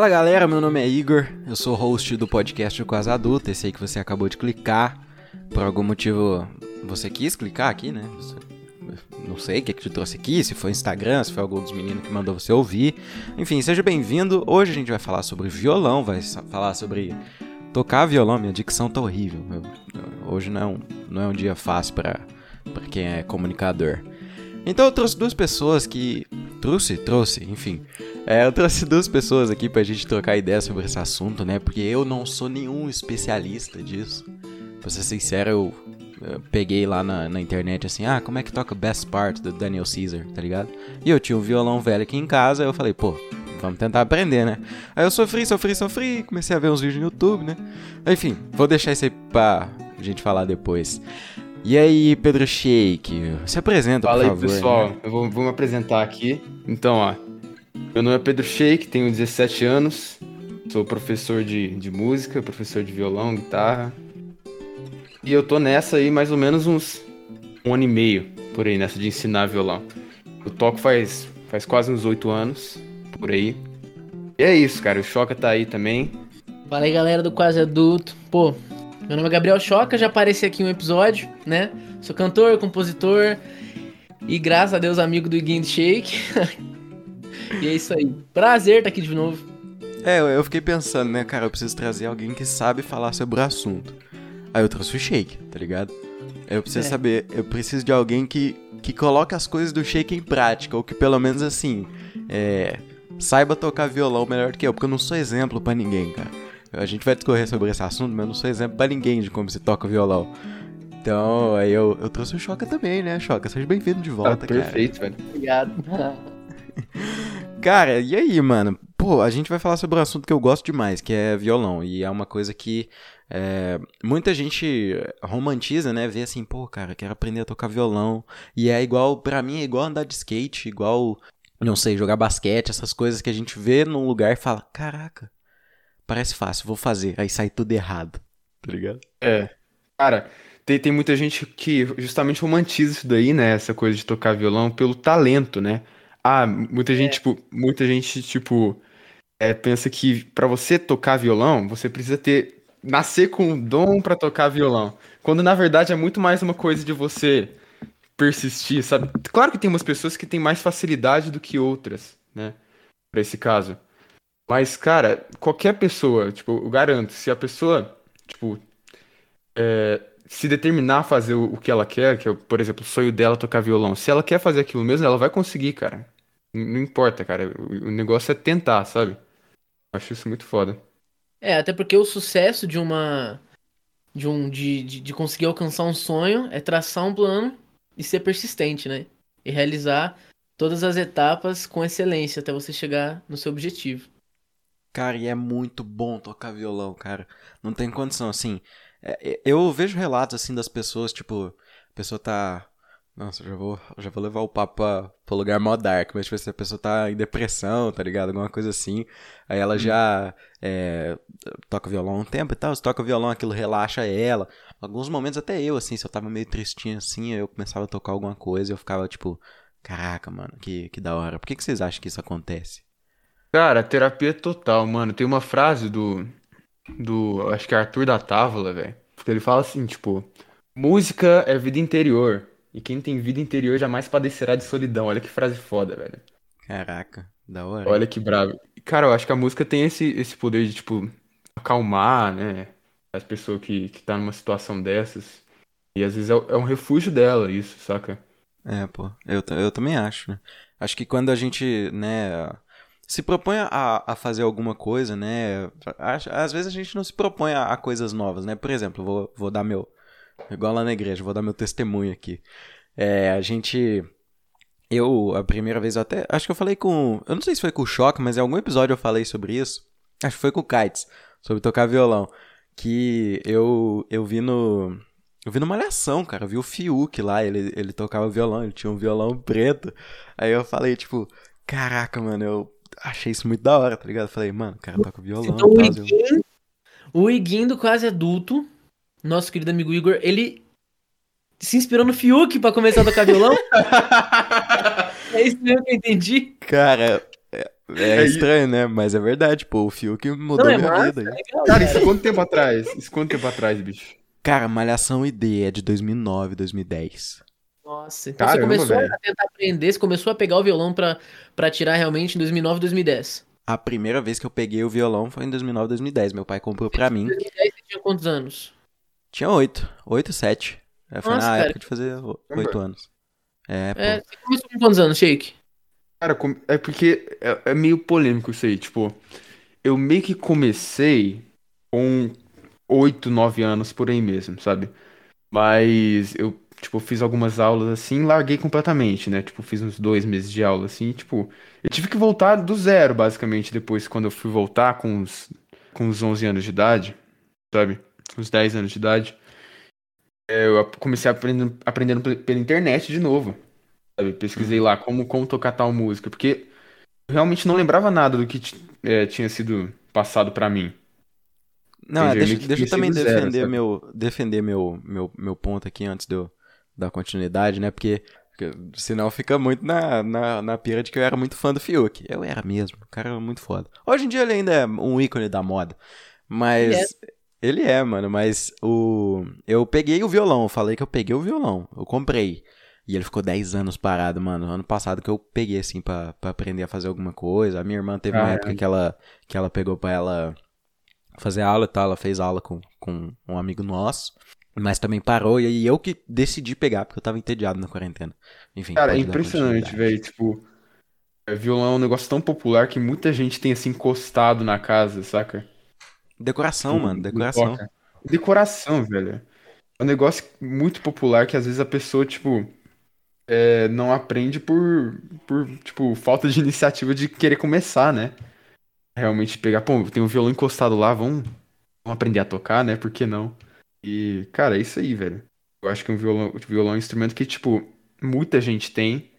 Fala galera, meu nome é Igor, eu sou host do podcast Quase Adulto, esse aí que você acabou de clicar. Por algum motivo você quis clicar aqui, né? Não sei o que, que te trouxe aqui, se foi Instagram, se foi algum dos meninos que mandou você ouvir. Enfim, seja bem-vindo. Hoje a gente vai falar sobre violão, vai falar sobre tocar violão. Minha dicção tá horrível. Eu- eu- hoje não é um, não é um dia fácil para quem é comunicador. Então eu trouxe duas pessoas que. Trouxe? Trouxe, enfim. É, eu trouxe duas pessoas aqui pra gente trocar ideia sobre esse assunto, né? Porque eu não sou nenhum especialista disso. Pra ser sincero, eu, eu peguei lá na, na internet assim, ah, como é que toca Best Part do Daniel Caesar, tá ligado? E eu tinha um violão velho aqui em casa, eu falei, pô, vamos tentar aprender, né? Aí eu sofri, sofri, sofri, comecei a ver uns vídeos no YouTube, né? Enfim, vou deixar isso aí pra gente falar depois. E aí, Pedro Shake, se apresenta, Fala por aí, favor. pessoal. né? Eu vou, vou me apresentar aqui. Então, ó. Meu nome é Pedro Sheik, tenho 17 anos. Sou professor de, de música, professor de violão, guitarra. E eu tô nessa aí mais ou menos uns um ano e meio, por aí, nessa de ensinar violão. Eu toco faz, faz quase uns 8 anos, por aí. E é isso, cara. O Choca tá aí também. Fala aí, galera do Quase Adulto. Pô, meu nome é Gabriel Choca, já apareci aqui em um episódio, né? Sou cantor, compositor e graças a Deus amigo do Iguinho Shake. e é isso aí. Prazer estar aqui de novo. É, eu- fiquei pensando, né, cara, eu preciso trazer alguém que sabe falar sobre o assunto. Aí eu trouxe o Shake, tá ligado? Aí Eu preciso É. saber, eu preciso de alguém que, que coloque as coisas do Shake em prática, ou que pelo menos assim, é, saiba tocar violão melhor do que eu, porque eu não sou exemplo pra ninguém, cara. A gente vai discorrer sobre esse assunto, mas eu não sou exemplo pra ninguém de como se toca violão. Então, aí eu, eu trouxe o Choca também, né, Choca? Seja bem-vindo de volta, cara. perfeito, velho. Obrigado. Cara, e aí, mano? Pô, a gente vai falar sobre um assunto que eu gosto demais, que é violão. E é uma coisa que é, muita gente romantiza, né? Vê assim, pô, cara, quero aprender a tocar violão. E é igual, pra mim, é igual andar de skate, igual, não sei, jogar basquete, essas coisas que a gente vê num lugar e fala, caraca, parece fácil, vou fazer. Aí sai tudo errado, tá ligado? É. Cara, tem, tem muita gente que justamente romantiza isso daí, né? Essa coisa de tocar violão pelo talento, né? Ah, muita gente, tipo, muita gente, tipo, é, pensa que pra você tocar violão, você precisa ter, nascer com um dom pra tocar violão. Quando na verdade é muito mais uma coisa de você persistir, sabe? Claro que tem umas pessoas que têm mais facilidade do que outras, né? Pra esse caso. Mas, cara, qualquer pessoa, tipo, eu garanto, se a pessoa, tipo, é, se determinar a fazer o, o que ela quer, que é, por exemplo, o sonho dela tocar violão, se ela quer fazer aquilo mesmo, ela vai conseguir, cara. Não importa, cara. O, o negócio é tentar, sabe? Acho isso muito foda. É, até porque o sucesso de uma. De, um, de, de, de conseguir alcançar um sonho é traçar um plano e ser persistente, né? E realizar todas as etapas com excelência até você chegar no seu objetivo. Cara, e é muito bom tocar violão, cara. Não tem condição, assim. é, é, eu vejo relatos, assim, das pessoas, tipo, a pessoa tá. Nossa, já vou, já vou levar o papo pra, pro lugar mó dark, mas, tipo, se a pessoa tá em depressão, tá ligado? Alguma coisa assim. Aí ela já é, toca violão um tempo e tal. Se toca violão, aquilo relaxa ela. Alguns momentos, até eu, assim, se eu tava meio tristinho assim, eu começava a tocar alguma coisa e eu ficava, tipo, caraca, mano, que, que da hora. Por que, que vocês acham que isso acontece? Cara, terapia total, mano. Tem uma frase do, do, acho que é Arthur da Távola, velho. Ele fala assim, tipo, música é vida interior. E quem tem vida interior jamais padecerá de solidão. Olha que frase foda, velho. Caraca, da hora. Olha que bravo. Cara, eu acho que a música tem esse, esse poder de, tipo, acalmar, né? As pessoas que, que tá numa situação dessas. E às vezes é, é um refúgio dela, isso, saca? É, pô, eu, eu também acho, né? Acho que quando a gente, né, se propõe a, a fazer alguma coisa, né, às vezes a gente não se propõe a, a coisas novas, né? Por exemplo, vou, vou dar meu, igual lá na igreja, vou dar meu testemunho aqui. É, a gente, eu, a primeira vez, eu até, acho que eu falei com, eu não sei se foi com o Choque, mas em algum episódio eu falei sobre isso, acho que foi com o Kites, sobre tocar violão, que eu, eu vi no, eu vi numa malhação, cara. Eu vi o Fiuk lá, ele, ele tocava violão, ele tinha um violão preto. Aí eu falei, tipo, caraca, mano, eu achei isso muito da hora, tá ligado? Falei, mano, o cara toca violão Então o Iguinho, o Iguinho do Quase Adulto, nosso querido amigo Igor, ele se inspirou no Fiuk pra começar a tocar violão? é isso mesmo que eu entendi? Cara, é, É, É estranho, né? Mas é verdade, pô. O Fiuk mudou Não, é minha massa, vida. é legal, Cara, isso quanto tempo atrás? Isso quanto tempo atrás, bicho? Cara, Malhação ID é de 2009, 2010. Nossa, então Caramba, você começou velho. a tentar aprender, você começou a pegar o violão pra, pra tirar realmente em 2009, 2010. A primeira vez que eu peguei o violão foi em 2009, 2010. Meu pai comprou pra mim. Em 2010 você tinha quantos anos? Tinha oito. Oito, sete. É, Foi na cara. época de fazer oito anos. É, pô. É, você começou com quantos anos, Shake? Cara, é porque é, é meio polêmico isso aí. Tipo, eu meio que comecei com 8, 9 anos por aí mesmo, sabe? Mas eu, tipo, fiz algumas aulas assim, larguei completamente, né? Tipo, fiz uns dois meses de aula assim, tipo, eu tive que voltar do zero, basicamente, depois quando eu fui voltar com uns, com uns 11 anos de idade, sabe? Uns 10 anos de idade. É, Eu comecei aprendendo, aprendendo pe- pela internet de novo, sabe? Pesquisei lá como, como tocar tal música, porque eu realmente não lembrava nada do que é, tinha sido passado pra mim. Não, é, deixa, que deixa eu também zero, defender, meu, defender meu, meu, meu ponto aqui antes de eu dar continuidade, né? Porque, porque senão fica muito na, na, na pira de que eu era muito fã do Fiuk. Eu era mesmo, o cara era muito foda. Hoje em dia ele ainda é um ícone da moda. Mas. Ele é, mano, mas o. Eu peguei o violão, eu falei que eu peguei o violão. Eu comprei. E ele ficou 10 anos parado, mano. Ano passado que eu peguei, assim, pra, pra aprender a fazer alguma coisa. A minha irmã teve uma Caralho. época que ela, que ela pegou pra ela fazer aula e tal. Ela fez aula com, com um amigo nosso. Mas também parou. E aí eu que decidi pegar, porque eu tava entediado na quarentena. Enfim. Cara, é impressionante, velho. Tipo, é, violão é um negócio tão popular que muita gente tem assim encostado na casa, saca? Decoração, Tipo, mano, decoração. toca. Decoração, velho. É um negócio muito popular que às vezes a pessoa, tipo, é, não aprende por, por, tipo, falta de iniciativa de querer começar, né? Realmente pegar, pô, tem um violão encostado lá, vamos, vamos aprender a tocar, né? Por que não? E, cara, é isso aí, velho. Eu acho que um violão, violão é um instrumento que, tipo, muita gente tem,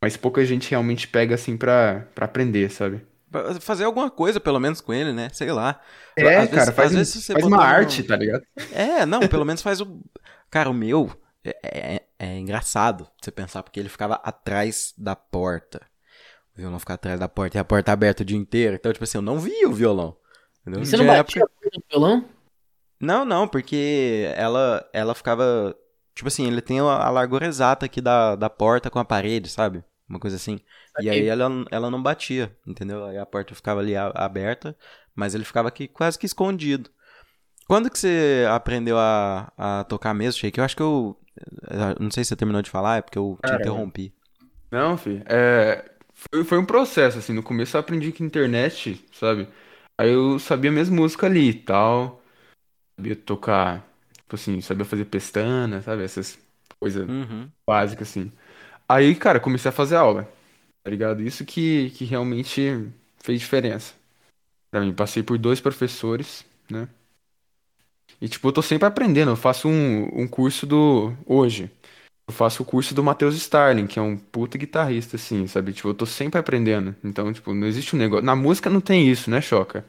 mas pouca gente realmente pega, assim, pra, pra aprender, sabe? Pra Fazer alguma coisa, pelo menos, com ele, né? Sei lá. É, Às vezes- cara, faz, às um- vezes você faz uma arte, tá ligado? É, não, pelo menos faz o. Cara, o meu é, é- é engraçado você pensar, porque ele ficava atrás da porta. O violão ficava atrás da porta e a porta aberta o dia inteiro. Então, tipo assim, eu não via o violão. Entendeu? Você não Tinha batia no violão? Não, não, porque ela, ela ficava. Tipo assim, ele tem a, largura exata aqui da, da porta com a parede, sabe? Uma coisa assim. E aí ela, ela não batia, entendeu? Aí a porta ficava ali a- aberta, mas ele ficava aqui quase que escondido. Quando que você aprendeu a, a tocar mesmo, Sheik? Eu acho que eu. eu Não sei se você terminou de falar, é porque eu te interrompi. Não, filho, é... Foi, foi um processo, assim, no começo eu aprendi com internet, sabe? Aí eu sabia minhas músicas ali e tal, sabia tocar, tipo assim, sabia fazer pestana, sabe? Essas coisas Uhum. básicas, assim. Aí, cara, comecei a fazer aula, tá ligado? Isso que, que realmente fez diferença pra mim. Passei por dois professores, né? E, tipo, eu tô sempre aprendendo. Eu faço um, um curso do... Hoje, eu faço o curso do Matheus Starling, que é um puta guitarrista, assim, sabe? Tipo, eu tô sempre aprendendo. Então, tipo, não existe um negócio... Na música não tem isso, né, Choca?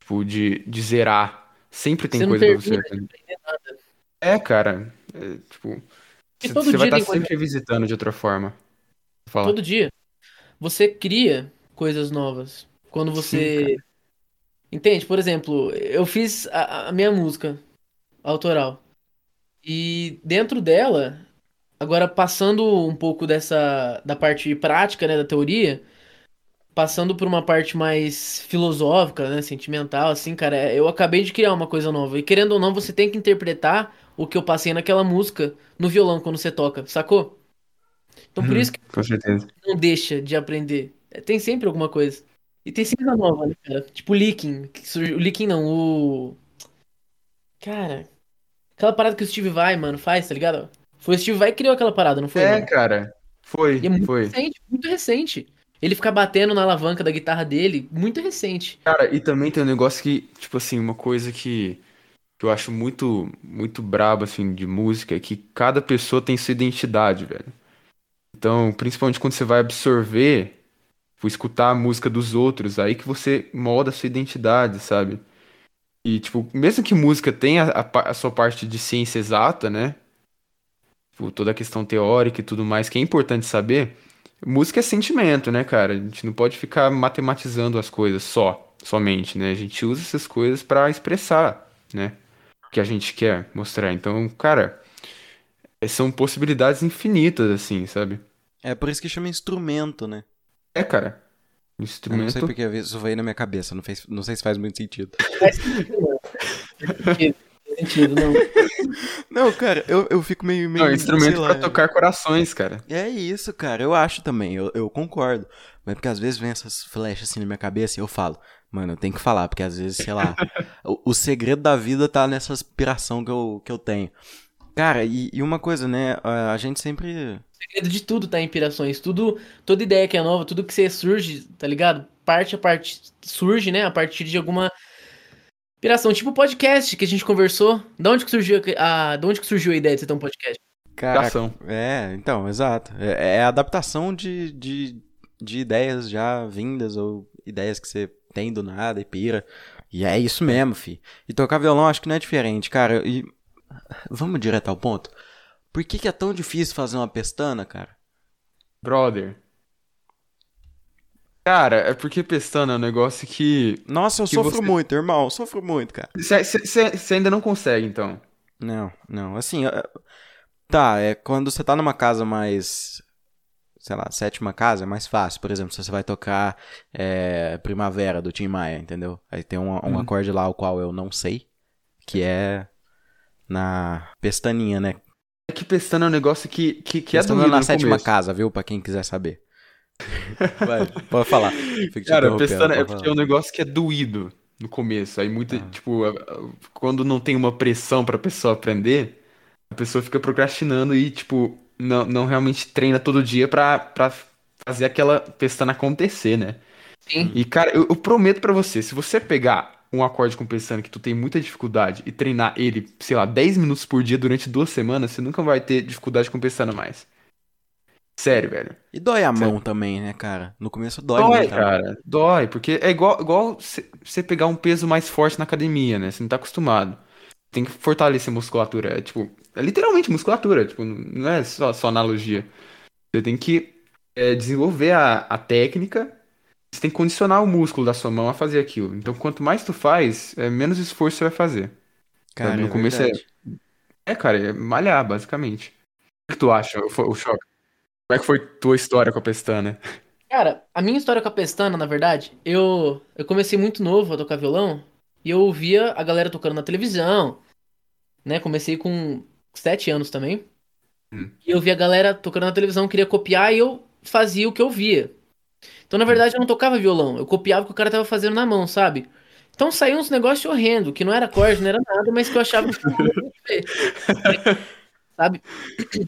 Tipo, de, de zerar. Sempre tem Você não coisa pra você nada. É, cara. É, tipo... Você vai dia estar sempre visitando de outra forma. Fala. Todo dia. Você cria coisas novas. Quando você. Entende? Por exemplo, eu fiz a, a minha música autoral. E dentro dela, agora passando um pouco dessa da parte prática, né, da teoria, passando por uma parte mais filosófica, né, sentimental, assim, cara, é- eu acabei de criar uma coisa nova. E querendo ou não, você tem que interpretar o que eu passei naquela música no violão quando você toca, sacou? Então por Uhum, isso que Com certeza. não deixa de aprender. É, Tem sempre alguma coisa. E tem sempre coisa nova, né, cara? Tipo o Leaking. O Leaking não, o. Cara. Aquela parada que o Steve Vai, mano, faz, tá ligado? Foi o Steve Vai que criou aquela parada, não foi, É, mano? cara. Foi, E é muito foi. recente, muito recente. Ele ficar batendo na alavanca da guitarra dele, muito recente. Cara, e também tem um negócio que, tipo assim, uma coisa que, que eu acho muito, muito brabo, assim, de música, é que cada pessoa tem sua identidade, velho. Então, principalmente quando você vai absorver, tipo, escutar a música dos outros, aí que você molda a sua identidade, sabe? E, tipo, mesmo que música tenha a, pa- a sua parte de ciência exata, né? Tipo, toda a questão teórica e tudo mais, que é importante saber, música é sentimento, né, cara? A gente não pode ficar matematizando as coisas só, somente, né? A gente usa essas coisas pra expressar, né? O que a gente quer mostrar. Então, cara, é, são possibilidades infinitas, assim, sabe? É por isso que chama instrumento, né? É, cara. Eu não sei Instrumento. porque isso veio na minha cabeça, não, fez, não sei se faz muito sentido. Sentido, não. Não. Cara, eu, eu fico meio. meio Não, instrumento sei lá, pra tocar corações, cara. É isso, cara, eu acho também, eu, eu concordo. Mas porque às vezes vem essas flechas assim na minha cabeça e eu falo, mano, eu tenho que falar, porque às vezes, sei lá, o, o segredo da vida tá nessa aspiração que eu, que eu tenho. Cara, e, e uma coisa, né, a a gente sempre. O segredo de tudo tá em inspirações. Tudo, toda ideia que é nova, tudo que você surge, tá ligado? Parte a parte surge, né? A partir de alguma inspiração. Tipo o podcast que a gente conversou. Da onde que surgiu a, da onde que surgiu a ideia de você ter um podcast? Cara, é, então, exato. É, é a adaptação de, de, de ideias já vindas ou ideias que você tem do nada e pira. E é isso mesmo, fi. E tocar violão acho que não é diferente, cara. E vamos direto ao ponto. Por que, que é tão difícil fazer uma pestana, cara? Brother. Cara, é porque pestana é um negócio que. Nossa, eu Que sofro você- muito, irmão. Eu sofro muito, cara. Você ainda não consegue, então. Não, não. Assim, é- tá, é quando você tá numa casa mais. Sei lá, sétima casa, é mais fácil. Por exemplo, se você vai tocar é, Primavera do Tim Maia, entendeu? Aí tem um, um Hum. acorde lá, o qual eu não sei, que é na pestaninha, né? É que pestana é um negócio que, que, que é Pestana doído na sétima começo. casa, viu? Pra quem quiser saber. Vai, pode falar. Cara, pestana é porque é um negócio que é doído no começo. Aí muita, Ah. tipo, quando não tem uma pressão pra pessoa aprender, a pessoa fica procrastinando e, tipo, não, não realmente treina todo dia pra, pra fazer aquela pestana acontecer, né? Sim. E, cara, eu, eu prometo pra você, se você pegar um acorde com pestana que tu tem muita dificuldade e treinar ele, sei lá, 10 minutos por dia durante duas semanas, você nunca vai ter dificuldade com pestana mais. Sério, velho. E dói a Sério. mão também, né, cara? No começo dói, Dói, muito. a mão. cara. Dói, porque é igual, igual você pegar um peso mais forte na academia, né? Você não tá acostumado. Tem que fortalecer a musculatura. É tipo, é literalmente musculatura, tipo, não é só, só analogia. Você tem que é, desenvolver a, a técnica, você tem que condicionar o músculo da sua mão a fazer aquilo. Então, quanto mais tu faz, é, menos esforço você vai fazer. Cara, no é começo é- verdade. É, cara, é malhar, basicamente. O que tu acha, o, o Choque? Como é que foi tua história com a pestana? Cara, a minha história com a pestana, na verdade, eu, eu comecei muito novo a tocar violão e eu ouvia a galera tocando na televisão, né? Comecei com sete anos também. Hum. E eu via a galera tocando na televisão, queria copiar e eu fazia o que eu via. Então, na verdade, eu não tocava violão, eu copiava o que o cara tava fazendo na mão, sabe? Então saiu uns negócios horrendos, que não era acorde, não era nada, mas que eu achava que sabe?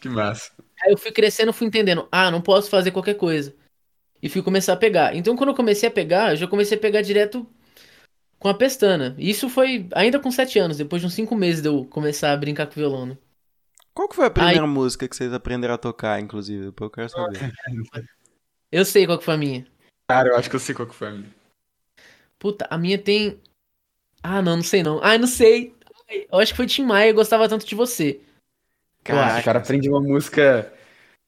Que massa. Aí eu fui crescendo, fui entendendo, ah, não posso fazer qualquer coisa. E fui começar a pegar. Então quando eu comecei a pegar, eu já comecei a pegar direto com a pestana. E Isso foi ainda com sete anos, depois de uns cinco meses de eu começar a brincar com violão, né? Qual que foi a primeira música que vocês aprenderam a tocar, inclusive? Depois eu quero saber. Eu sei qual que foi a minha. Cara, eu acho que eu sei qual que foi a minha. Puta, a minha tem. Ah, não, não sei não. Ah, não sei. Ai, Eu acho que foi Tim Maia, eu gostava tanto de você. Eu Cara, acho. o cara aprende uma música.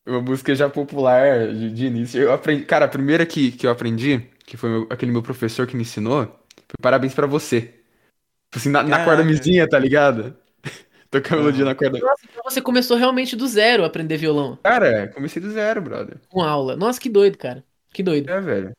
Uma música já popular de, de início. Eu aprendi. Cara, a primeira que, que eu aprendi, que foi meu- aquele meu professor que me ensinou, foi Parabéns pra você. Tipo assim, na, na corda Caraca. mizinha, tá ligado? Tocar melodia na corda. Nossa, então você começou realmente do zero a aprender violão. Cara, comecei do zero, brother. Com aula. Nossa, que doido, cara. Que doido. É, velho.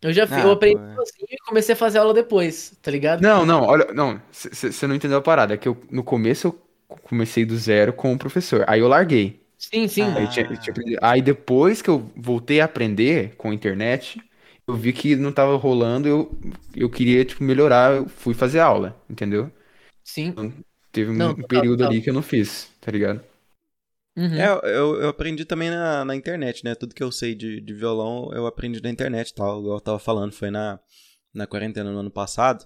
Eu já Ah, eu aprendi pô, é. sozinho e comecei a fazer aula depois, tá ligado? Não, não, olha, não, você não entendeu a parada. É que eu, no começo eu comecei do zero com o professor. Aí eu larguei. Sim, sim. Ah. Aí, tinha- tinha. Aí depois que eu voltei a aprender com a internet, eu vi que não tava rolando, eu, eu queria, tipo, melhorar, eu fui fazer aula, entendeu? Sim. Teve um Não, total, período total. ali que eu não fiz, tá ligado? Uhum. É, eu, eu aprendi também na, na internet, né? Tudo que eu sei de, de violão, eu aprendi na internet, tal. Igual eu tava falando, foi na, na quarentena no ano passado.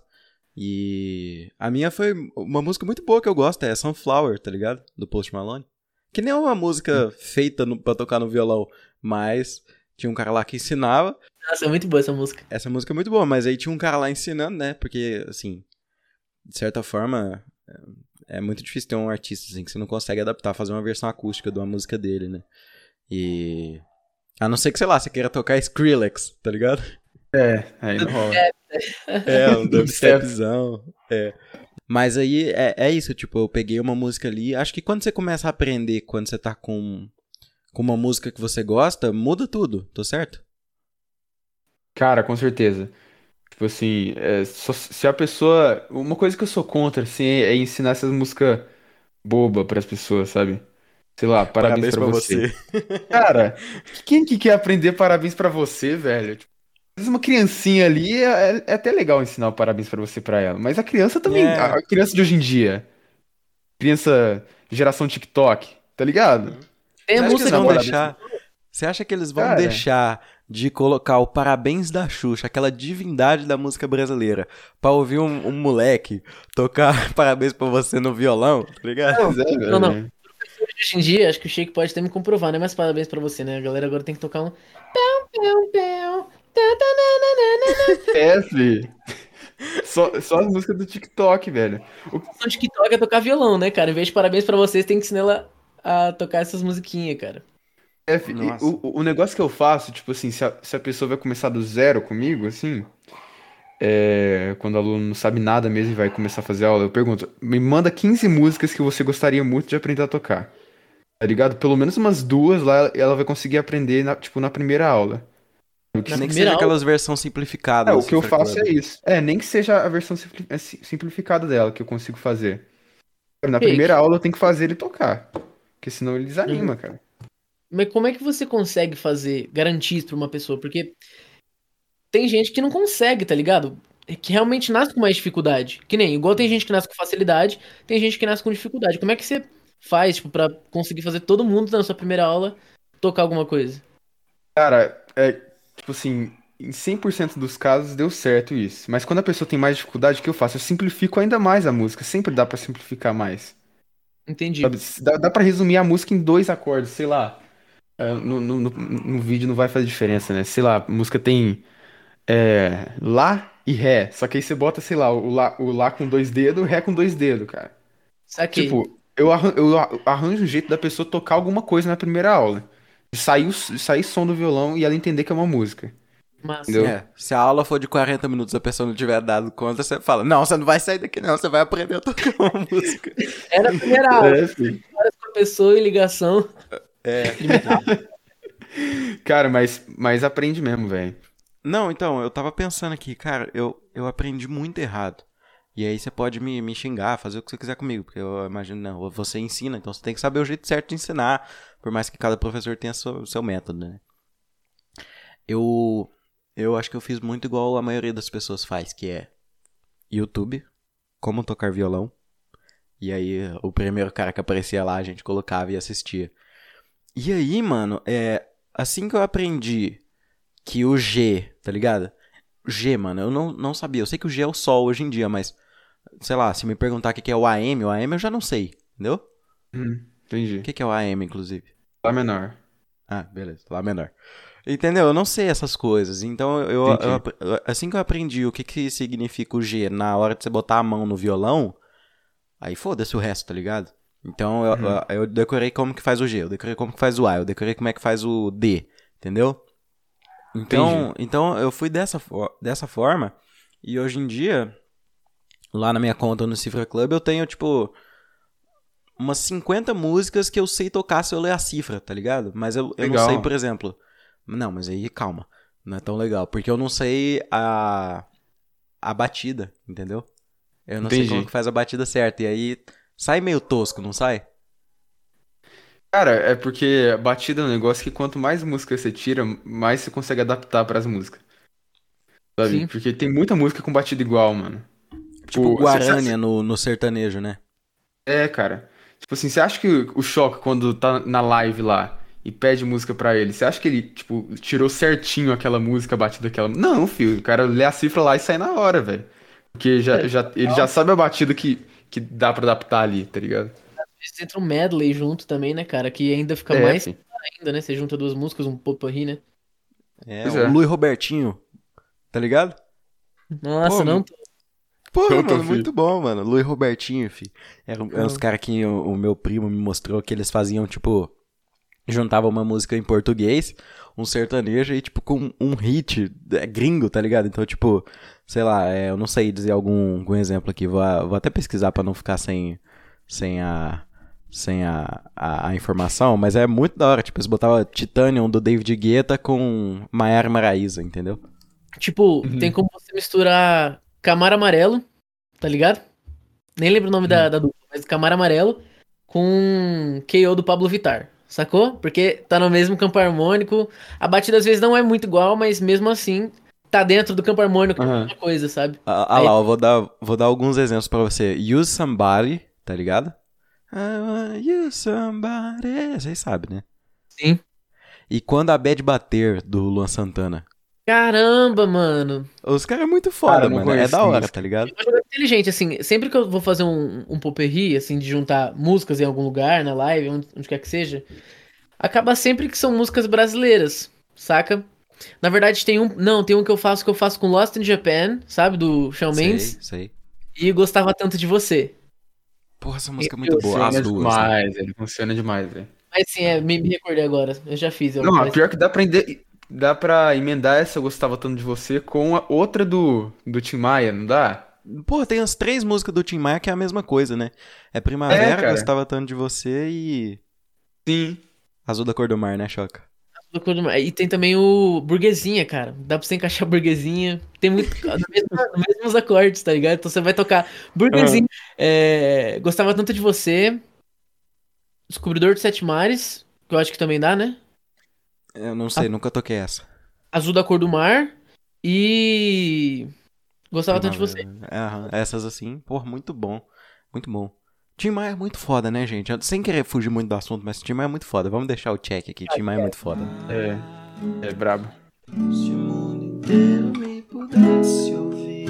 E a minha foi uma música muito boa que eu gosto, é Sunflower, tá ligado? Do Post Malone. Que nem é uma música feita no, pra tocar no violão, mas tinha um cara lá que ensinava. Nossa, é muito boa essa música. Essa música é muito boa, mas aí tinha um cara lá ensinando, né? Porque, assim, de certa forma, é é muito difícil ter um artista assim que você não consegue adaptar, fazer uma versão acústica de uma música dele, né? E A não ser que, sei lá, você queira tocar Skrillex, tá ligado? É, aí não rola. É, um dubstepzão. É. Mas aí é, é isso, tipo, eu peguei uma música ali. Acho que quando você começa a aprender, quando você tá com, com uma música que você gosta, muda tudo, tô certo? Cara, com certeza. Tipo assim, é, só- se a pessoa. Uma coisa que eu sou contra, assim, é ensinar essas músicas boba pras pessoas, sabe? Sei lá, parabéns, pra, você. Cara, quem que quer aprender parabéns pra você, velho? Tipo, vezes uma criancinha ali é, é até legal ensinar o parabéns pra você pra ela, mas a criança também, É. a criança de hoje em dia, criança geração TikTok, tá ligado? Tem a Você acha que música eles vão deixar? Você acha que eles vão Cara. deixar de colocar o Parabéns da Xuxa, aquela divindade da música brasileira, pra ouvir um, um moleque tocar Parabéns pra você no violão, tá ligado? Pois é, não, não. Hoje em dia, acho que o Shake pode até me comprovar, né? Mas parabéns pra você, né? A galera agora tem que tocar um. Pão, pão, pão. Fi. Só, só as músicas do TikTok, velho. O de TikTok é tocar violão, né, cara? Em vez de parabéns pra vocês, tem que ensinar ela a tocar essas musiquinhas, cara. É, o- o negócio que eu faço, tipo assim, se a, se a pessoa vai começar do zero comigo, assim, é, quando o aluno não sabe nada mesmo e vai começar a fazer aula, eu pergunto, me manda 15 músicas que você gostaria muito de aprender a tocar. Tá ligado? Pelo menos umas duas lá ela vai conseguir aprender, na- tipo, na primeira aula. Que- Nem que seja aula? aquelas versões simplificadas. É, o assim, que eu faço é isso. É, nem que seja a versão é, si- simplificada dela que eu consigo fazer. Na Ei, primeira que- aula eu tenho que fazer ele tocar. Porque senão ele desanima, cara. Mas como é que você consegue fazer, garantir isso pra uma pessoa? Porque tem gente que não consegue, tá ligado? É Que realmente nasce com mais dificuldade. Que nem, igual tem gente que nasce com facilidade, tem gente que nasce com dificuldade. Como é que você faz, tipo, pra conseguir fazer todo mundo na sua primeira aula tocar alguma coisa? Cara, é, tipo assim, em 100% dos casos deu certo isso. Mas quando a pessoa tem mais dificuldade, o que eu faço? Eu simplifico ainda mais a música. Sempre dá pra simplificar mais. Entendi. Sabe? Dá, dá pra resumir a música em dois acordes, sei lá. É, no, no, no- no vídeo não vai fazer diferença, né? Sei lá, a música tem é, Lá e Ré. Só que aí você bota, sei lá, o Lá, o lá com dois dedos, o Ré com dois dedos, cara. Saquei. Tipo, eu arran- eu ar- arranjo um jeito da pessoa tocar alguma coisa na primeira aula. De sair, sair som do violão e ela entender que é uma música. Entendeu? É, se a aula for de 40 minutos e a pessoa não tiver dado conta, você fala, não, você não vai sair daqui não, você vai aprender a tocar uma música. Era a primeira aula. É, filho. Várias com a pessoa em ligação. É. Cara, mas, mas aprende mesmo, velho. Não, então, eu tava pensando aqui, cara, eu, eu aprendi muito errado. E aí você pode me, me xingar, fazer o que você quiser comigo, porque eu imagino, não, você ensina, então você tem que saber o jeito certo de ensinar, por mais que cada professor tenha seu, seu método, né? Eu, eu acho que eu fiz muito igual a maioria das pessoas faz, que é YouTube, como tocar violão, e aí o primeiro cara que aparecia lá a gente colocava e assistia. E aí, mano, é, assim que eu aprendi que o G, tá ligado? G, mano, eu não, não sabia. Eu sei que o G é o Sol hoje em dia, mas, sei lá, se me perguntar o que é o AM, o AM eu já não sei, entendeu? Hum, entendi. O que é o AM, inclusive? Lá menor. Ah, beleza, lá menor. Entendeu? Eu não sei essas coisas. Então, eu, eu- assim que eu aprendi o que que significa o G na hora de você botar a mão no violão, aí foda-se o resto, tá ligado? Então, eu, Uhum. eu- eu decorei como que faz o G, eu decorei como que faz o A, eu decorei como é que faz o D, entendeu? Então, então eu fui dessa, dessa forma, e hoje em dia, lá na minha conta no Cifra Club, eu tenho, tipo, umas 50 músicas que eu sei tocar se eu ler a cifra, tá ligado? Mas eu, eu não sei, por exemplo. Não, mas aí calma. Não é tão legal. Porque eu não sei a. a batida, entendeu? Eu não sei Entendi. como que faz a batida certa. E aí sai meio tosco, não sai? Cara, é porque a batida é um negócio que quanto mais música você tira, mais você consegue adaptar pras músicas. Sabe? Sim. Porque tem muita música com batida igual, mano. Tipo Pô, Guarânia no, no sertanejo, né? É, cara. Tipo assim, você acha que o Choque, quando tá na live lá e pede música pra ele, você acha que ele, tipo, tirou certinho aquela música, a batida daquela. Não, filho, o cara lê a cifra lá e sai na hora, velho. Porque já, É. já, ele já sabe a batida que, que dá pra adaptar ali, tá ligado? Às vezes entra um medley junto também, né, cara? Que ainda fica É, mais ainda, né? Você junta duas músicas, um potpourri, né? É, Pois o é. Lu e Robertinho. Tá ligado? Nossa, Pô, não. Pô, mano, filho. muito bom, mano. Lu e Robertinho, fi. Eram eram uns caras que o, o meu primo me mostrou que eles faziam, tipo. juntava uma música em português, um sertanejo e, tipo, com um hit é, gringo, tá ligado? Então, tipo, sei lá, é, eu não sei dizer algum, algum exemplo aqui, vou, vou até pesquisar pra não ficar sem, sem a sem a, a, a, informação, mas é muito da hora. Tipo, eles botavam Titanium do David Guetta com Maiara Maraíza, entendeu? Tipo, uhum. tem como você misturar Camaro Amarelo, tá ligado? Nem lembro o nome uhum. da, da dupla, mas Camaro Amarelo com KO do Pablo Vittar, sacou? Porque tá no mesmo campo harmônico. A batida às vezes não é muito igual, mas mesmo assim tá dentro do campo harmônico, uhum. uma coisa, sabe? Ah, ah Aí... lá, eu vou dar, vou dar alguns exemplos para você. Use Somebody, tá ligado? You somebody. Vocês sabem, né? Sim. E quando a bad bater do Luan Santana. Caramba, mano. Os caras é muito foda, cara, mano. É da hora, isso. tá ligado? É inteligente, assim, sempre que eu vou fazer um, um poperri, assim, de juntar músicas em algum lugar, na live, onde, onde quer que seja, acaba sempre que são músicas brasileiras, saca? Na verdade, tem um. Não, tem um que eu faço que eu faço com Lost in Japan, sabe? Do Shawn Mendes. Sei, sei. E gostava tanto de você. Porra, essa música é muito boa. As duas. Demais, né? ele funciona demais, velho. Mas sim, é, me, me, recordei agora. Eu já fiz. Eu não, mas... pior que dá pra, inde... dá pra emendar essa Eu Gostava Tanto de Você com a outra do, do Tim Maia, não dá? Porra, tem as três músicas do Tim Maia que é a mesma coisa, né? É Primavera, é, Gostava Tanto de Você e. Sim. Azul da Cor do Mar, né, Choca? E tem também o Burguesinha, cara. Dá pra você encaixar Burguesinha. Tem muito. nos mesmos, mesmos acordes, tá ligado? Então você vai tocar Burguesinha. Uhum. É, gostava tanto de você. Descobridor de Sete Mares. Que eu acho que também dá, né? Eu não sei, A... nunca toquei essa. Azul da Cor do Mar. E. Gostava tanto de você. É, essas assim, pô, muito bom. Muito bom. Tim Maia é muito foda, né, gente? Sem querer fugir muito do assunto, mas Tim Maia é muito foda. Vamos deixar o check aqui. Tim Maia é muito foda. É. É brabo. Se o mundo inteiro me pudesse ouvir,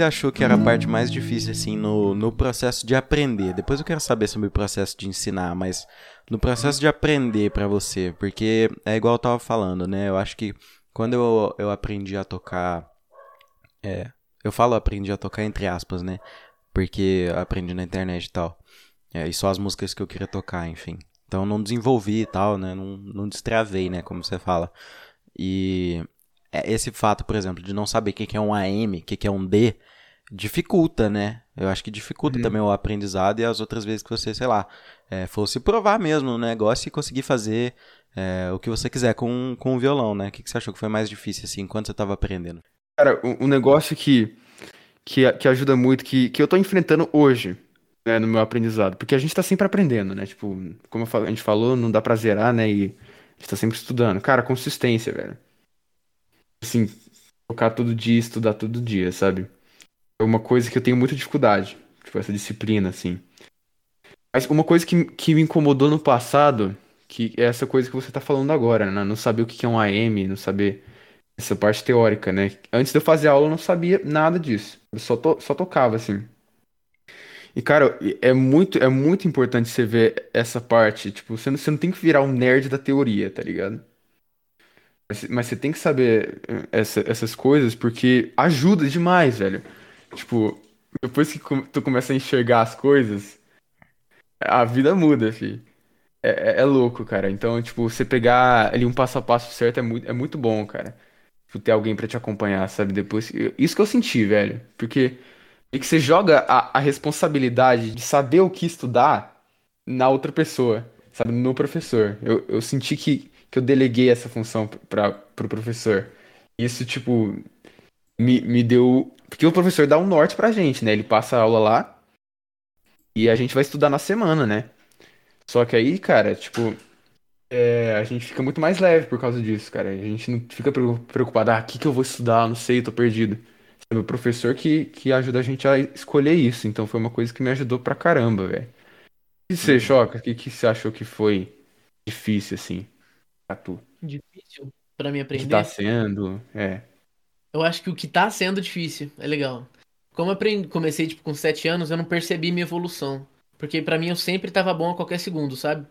você achou que era a parte mais difícil, assim, no, no processo de aprender? Depois eu quero saber sobre o processo de ensinar, mas no processo de aprender para você, porque é igual eu tava falando, né? Eu acho que quando eu, eu aprendi a tocar. É. Eu falo aprendi a tocar entre aspas, né? Porque aprendi na internet e tal. É, e só as músicas que eu queria tocar, enfim. Então não desenvolvi e tal, né? Não, não destravei, né? Como você fala. E esse fato, por exemplo, de não saber o que é um AM, o que é um D, dificulta, né? Eu acho que dificulta uhum. também o aprendizado e as outras vezes que você, sei lá, é, fosse provar mesmo o negócio e conseguir fazer é, o que você quiser com, com o violão, né? O que, que você achou que foi mais difícil, assim, enquanto você estava aprendendo? Cara, um negócio que, que, que ajuda muito, que, que eu tô enfrentando hoje, né, no meu aprendizado, porque a gente tá sempre aprendendo, né? Tipo, como a gente falou, não dá pra zerar, né? E a gente tá sempre estudando. Cara, consistência, velho assim, tocar todo dia, estudar todo dia, sabe? É uma coisa que eu tenho muita dificuldade, tipo, essa disciplina, assim. Mas uma coisa que, que me incomodou no passado, que é essa coisa que você tá falando agora, né? Não saber o que é um AM, não saber essa parte teórica, né? Antes de eu fazer aula eu não sabia nada disso. Eu só, to, só tocava, assim. E, cara, é muito, é muito importante você ver essa parte. Tipo, você não, você não tem que virar um nerd da teoria, tá ligado? Mas você tem que saber eh, essa, essas coisas porque ajuda demais, velho. Tipo, depois que tu começa a enxergar as coisas, a vida muda, filho. É, é, é, louco, cara. Então, tipo, você pegar ali um passo a passo certo é muito, é muito bom, cara. Tipo, ter alguém para te acompanhar, sabe? Depois. Isso que eu senti, velho. Porque e que você joga a, a responsabilidade de saber o que estudar na outra pessoa, sabe? No professor. Eu, eu senti que que eu deleguei essa função para pro professor. Isso, tipo, me, me deu. Porque o professor dá um norte pra gente, né? Ele passa a aula lá e a gente vai estudar na semana, né? Só que aí, cara, tipo, é, a gente fica muito mais leve por causa disso, cara. A gente não fica preocupado, ah, o que, que eu vou estudar? Não sei, tô perdido. Sabe, o professor que, que ajuda a gente a escolher isso. Então foi uma coisa que me ajudou pra caramba, velho. E você, uhum. Choca, o que, que você achou que foi difícil, assim? Pra tu? Difícil pra mim O que aprender. tá sendo? É. Eu acho que o que tá sendo difícil é legal. Como eu aprendi, comecei tipo com 7 anos, eu não percebi minha evolução. Porque pra mim eu sempre tava bom a qualquer segundo, sabe?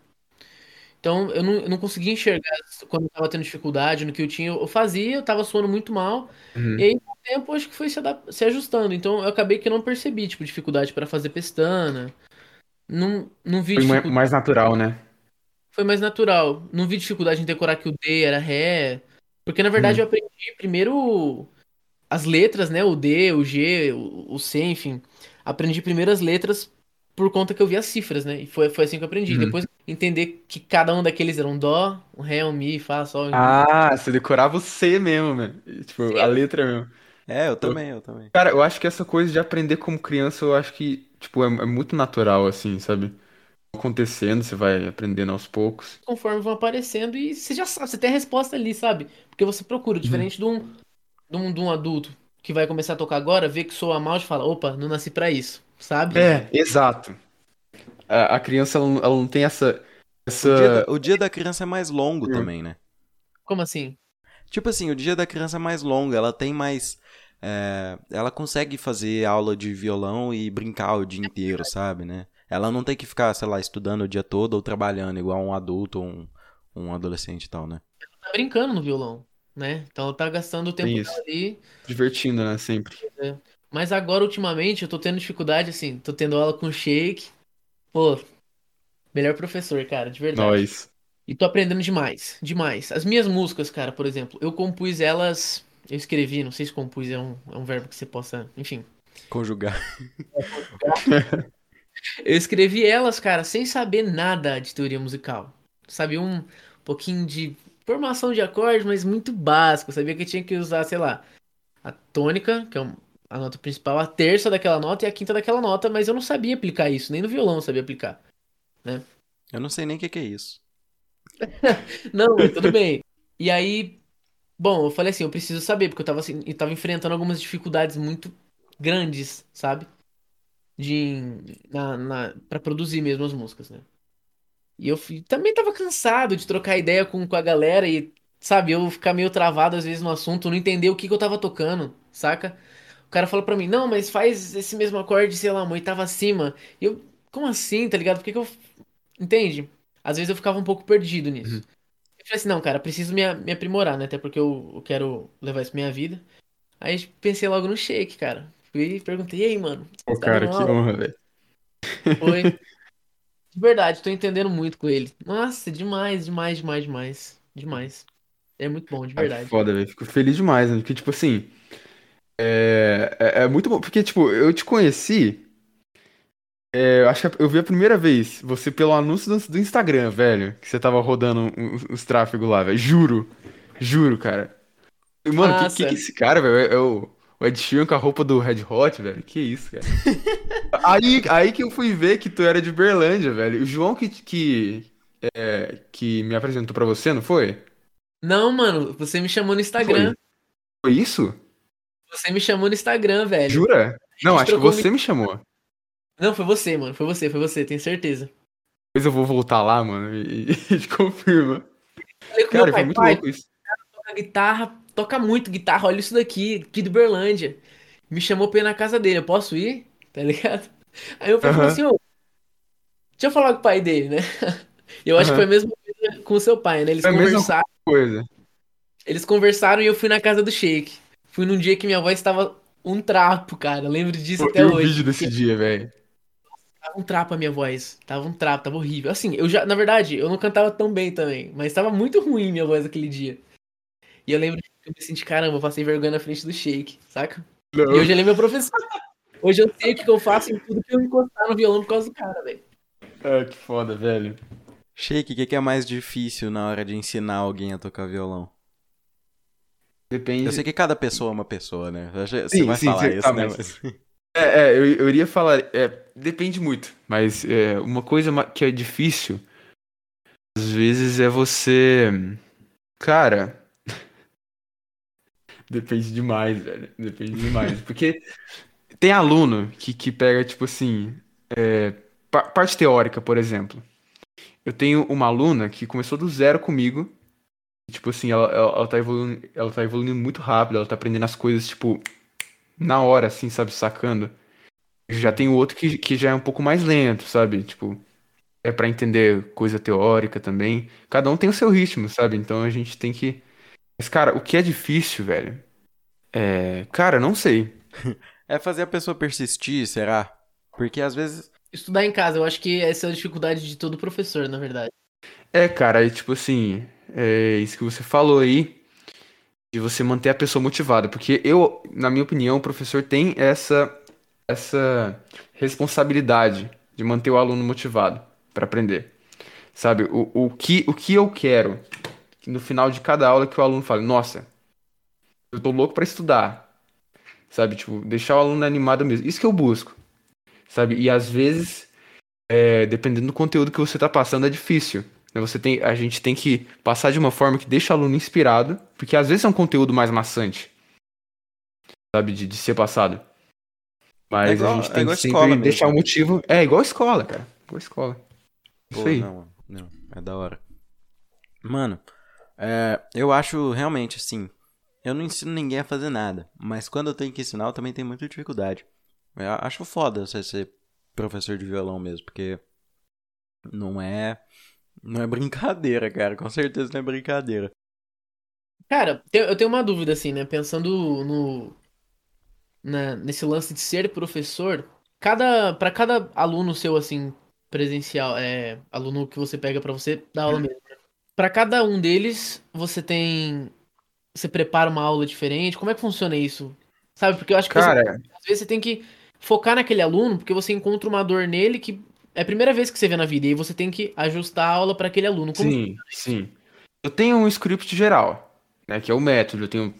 Então eu não, eu não conseguia enxergar quando eu tava tendo dificuldade no que eu tinha. Eu fazia, eu tava suando muito mal. Uhum. E aí, com o tempo, acho que foi se, adap- se ajustando. Então eu acabei que eu não percebi, tipo, dificuldade pra fazer pestana. Não, não vi Foi mais natural, né? Foi mais natural. Não vi dificuldade em decorar que o D era Ré. Porque na verdade Hum. eu aprendi primeiro as letras, né? O D, o G, o, o C, enfim. Aprendi primeiro as letras por conta que eu vi as cifras, né? E foi, foi assim que eu aprendi. Uhum. Depois entender que cada um daqueles era um Dó, um Ré, um Mi, Fá, Sol. Ah, você decorava o C mesmo, mano. E, Tipo, a letra mesmo. É, eu também, eu também. Cara, eu acho que essa coisa de aprender como criança, eu acho que, tipo, é, é muito natural, assim, sabe? Acontecendo, você vai aprendendo aos poucos. Conforme vão aparecendo e você já sabe, você tem a resposta ali, sabe? Porque você procura, diferente de, um, de, um, de um adulto que vai começar a tocar agora, vê que soa mal e fala, opa, não nasci pra isso, sabe? É, exato. A, a criança, ela, não- ela não tem essa, O dia, essa... da, o dia da criança é mais longo Hum. também, né? Como assim? Tipo assim, o dia da criança é mais longo, ela tem mais. é, ela consegue fazer aula de violão e brincar o dia inteiro, sabe, né? Ela não tem que ficar, sei lá, estudando o dia todo ou trabalhando igual um adulto ou um, um adolescente e tal, né? Tá brincando no violão, né? Então ela tá gastando o tempo isso. ali. Divertindo, né? Sempre. Mas agora, ultimamente, eu tô tendo dificuldade, assim, tô tendo aula com shake. Pô, melhor professor, cara, de verdade. Nós. E tô aprendendo demais, demais. As minhas músicas, cara, por exemplo, eu compus elas. Eu escrevi, não sei se compus é um, é um verbo que você possa. Enfim. Conjugar. Eu escrevi elas, cara, sem saber nada de teoria musical. Sabia um pouquinho de formação de acordes, mas muito básico. Eu sabia que tinha que usar, sei lá, a tônica, que é a nota principal, a terça daquela nota e a quinta daquela nota, mas eu não sabia aplicar isso, nem no violão eu sabia aplicar. Eu não sei nem o que, que é isso. Não, tudo bem. E aí, bom, eu falei assim, eu preciso saber, porque eu tava, assim, eu tava enfrentando algumas dificuldades muito grandes, sabe? De, na, na, pra produzir mesmo as músicas, né? E eu fui- também tava cansado de trocar ideia com, com a galera e, sabe, eu ficar meio travado às vezes no assunto, não entender o que que eu tava tocando, saca? O cara falou pra mim, não, mas faz esse mesmo acorde, sei lá, uma oitava acima. E eu, como assim, tá ligado? Por que que eu. Entende? Às vezes eu ficava um pouco perdido nisso. Uhum. Eu falei assim, não, cara, preciso me, me aprimorar, né? Até porque eu, eu quero levar isso pra minha vida. Aí pensei logo no shake, cara. Fui e perguntei, e aí, mano? Pô, Tá cara, que honra, velho. Foi. De verdade, tô entendendo muito com ele. Nossa, demais, demais, demais, demais. Demais. É muito bom, de Cara, verdade. foda, velho. Fico feliz demais, né? Porque, tipo assim. É, é, é muito bom. Porque, tipo, eu te conheci. é, eu acho que eu vi a primeira vez você pelo anúncio do, do Instagram, velho. Que você tava rodando os, os tráfegos lá, velho. Juro. Juro, cara. Mano, que, que que é Massa. esse cara, velho? É o, o Ed Sheeran com a roupa do Red Hot, velho. Que isso, cara. Aí, aí que eu fui ver que tu era de Berlândia, velho. O João que, que, é, que me apresentou pra você, não foi? Não, mano, você me chamou no Instagram. Foi isso? Você me chamou no Instagram, velho. Jura? Não, acho que você me chamou. Não, foi você, mano. Foi você, foi você, tenho certeza. Depois eu vou voltar lá, mano, e, e te confirma. Falei com Cara, meu foi pai, muito pai, louco isso. toca guitarra, toca muito guitarra, olha isso daqui, aqui do Berlândia. Me chamou pra ir na casa dele, eu posso ir? Tá ligado? Aí eu falei Aham. assim, ô, deixa eu falar com o pai dele, né? Eu acho que foi a mesma coisa com o seu pai, né? Eles Foi conversaram, Coisa. eles conversaram e eu fui na casa do Shake. Fui num dia que minha voz estava um trapo, cara. Eu lembro disso Pô, até hoje. vídeo desse dia, velho. Tava um trapo a minha voz. Tava um trapo, tava horrível. Assim, eu já, na verdade, eu não cantava tão bem também, mas tava muito ruim minha voz aquele dia. E eu lembro eu me senti, caramba, eu passei vergonha na frente do Shake, saca? E Não. hoje ele é meu professor. Hoje eu sei o que eu faço em tudo que eu encostar no violão por causa do cara, velho. Ah, que foda, velho. Shake, o que, que é mais difícil na hora de ensinar alguém a tocar violão? Depende. Eu sei que cada pessoa é uma pessoa, né? Você Sim, vai sim, falar sim, isso, tá, né? mas- É, é, eu, eu iria falar. É, depende muito. Mas é, uma coisa que é difícil, às vezes, é você. Cara. Depende demais, velho. Depende demais. Porque tem aluno que, que pega, tipo assim. é, pa- parte teórica, por exemplo. Eu tenho uma aluna que começou do zero comigo. Tipo assim, ela, ela, ela tá evoluindo, ela tá evoluindo muito rápido, ela tá aprendendo as coisas, tipo, na hora, assim, sabe, sacando. Já tem outro que, que já é um pouco mais lento, sabe? Tipo, é pra entender coisa teórica também. Cada um tem o seu ritmo, sabe? Então a gente tem que. Mas, cara, o que é difícil, velho? É. Cara, não sei. É fazer a pessoa persistir, será? Porque às vezes. Estudar em casa, eu acho que essa é a dificuldade de todo professor, na verdade. É, cara, aí, tipo assim, é isso que você falou aí, de você manter a pessoa motivada. Porque eu, na minha opinião, o professor tem essa, essa responsabilidade de manter o aluno motivado para aprender. Sabe, o, o, que, o que eu quero que no final de cada aula que o aluno fale, nossa, eu tô louco para estudar. Sabe, tipo, deixar o aluno animado mesmo. Isso que eu busco. Sabe? E às vezes, é, dependendo do conteúdo que você tá passando, é difícil. né? Você tem, a gente tem que passar de uma forma que deixa o aluno inspirado, porque às vezes é um conteúdo mais maçante, sabe, de, de ser passado. Mas É igual- a gente é tem igual que sempre deixar o motivo. É igual escola, cara. Igual escola. Isso Pô, aí. não, não, é da hora. Mano, é, eu acho realmente assim. Eu não ensino ninguém a fazer nada, mas quando eu tenho que ensinar, eu também tenho muita dificuldade. Eu acho foda você ser professor de violão mesmo, porque não é. Não é brincadeira, cara. Com certeza não é brincadeira. Cara, eu tenho uma dúvida, assim, né? Pensando no. na- nesse lance de ser professor, cada. para cada aluno seu, assim, presencial, é. Aluno que você pega pra você dar aula mesmo. Pra cada um deles, você tem. Você prepara uma aula diferente? Como é que funciona isso? Sabe? Porque eu acho que você- Cara, às vezes você tem que focar naquele aluno, porque você encontra uma dor nele que é a primeira vez que você vê na vida, e você tem que ajustar a aula pra aquele aluno. Como sim, sim. Eu tenho um script geral, né? Que é o método. Eu tenho,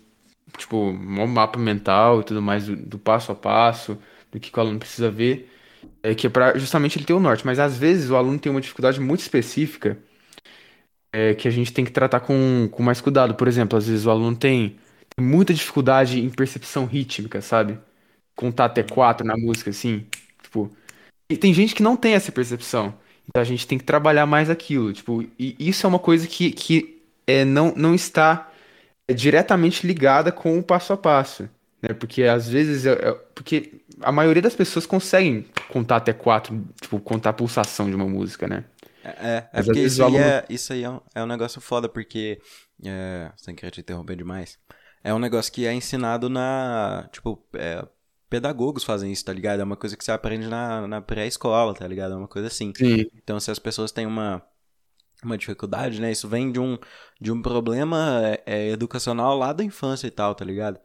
tipo, um mapa mental e tudo mais do, do passo a passo, do que, que o aluno precisa ver. É que é pra justamente ele ter o norte. Mas às vezes o aluno tem uma dificuldade muito específica é, que a gente tem que tratar com, com mais cuidado. Por exemplo, às vezes o aluno tem, tem muita dificuldade em percepção rítmica, sabe? Contar até quatro na música, assim. Tipo. E tem gente que não tem essa percepção. Então a gente tem que trabalhar mais aquilo. Tipo, e isso é uma coisa que, que é, não, não está é, diretamente ligada com o passo a passo. Né? Porque às vezes. é- é- porque a maioria das pessoas conseguem contar até quatro, tipo, contar a pulsação de uma música, né? É, é, é porque isso aluno- é, isso aí é, um, é um negócio foda, porque. É, sem querer te interromper demais. É um negócio que é ensinado na. Tipo, é, pedagogos fazem isso, tá ligado? É uma coisa que você aprende na, na pré-escola, tá ligado? É uma coisa assim. Sim. Então, se as pessoas têm uma, uma dificuldade, né? Isso vem de um, de um problema é, é, educacional lá da infância e tal, tá ligado?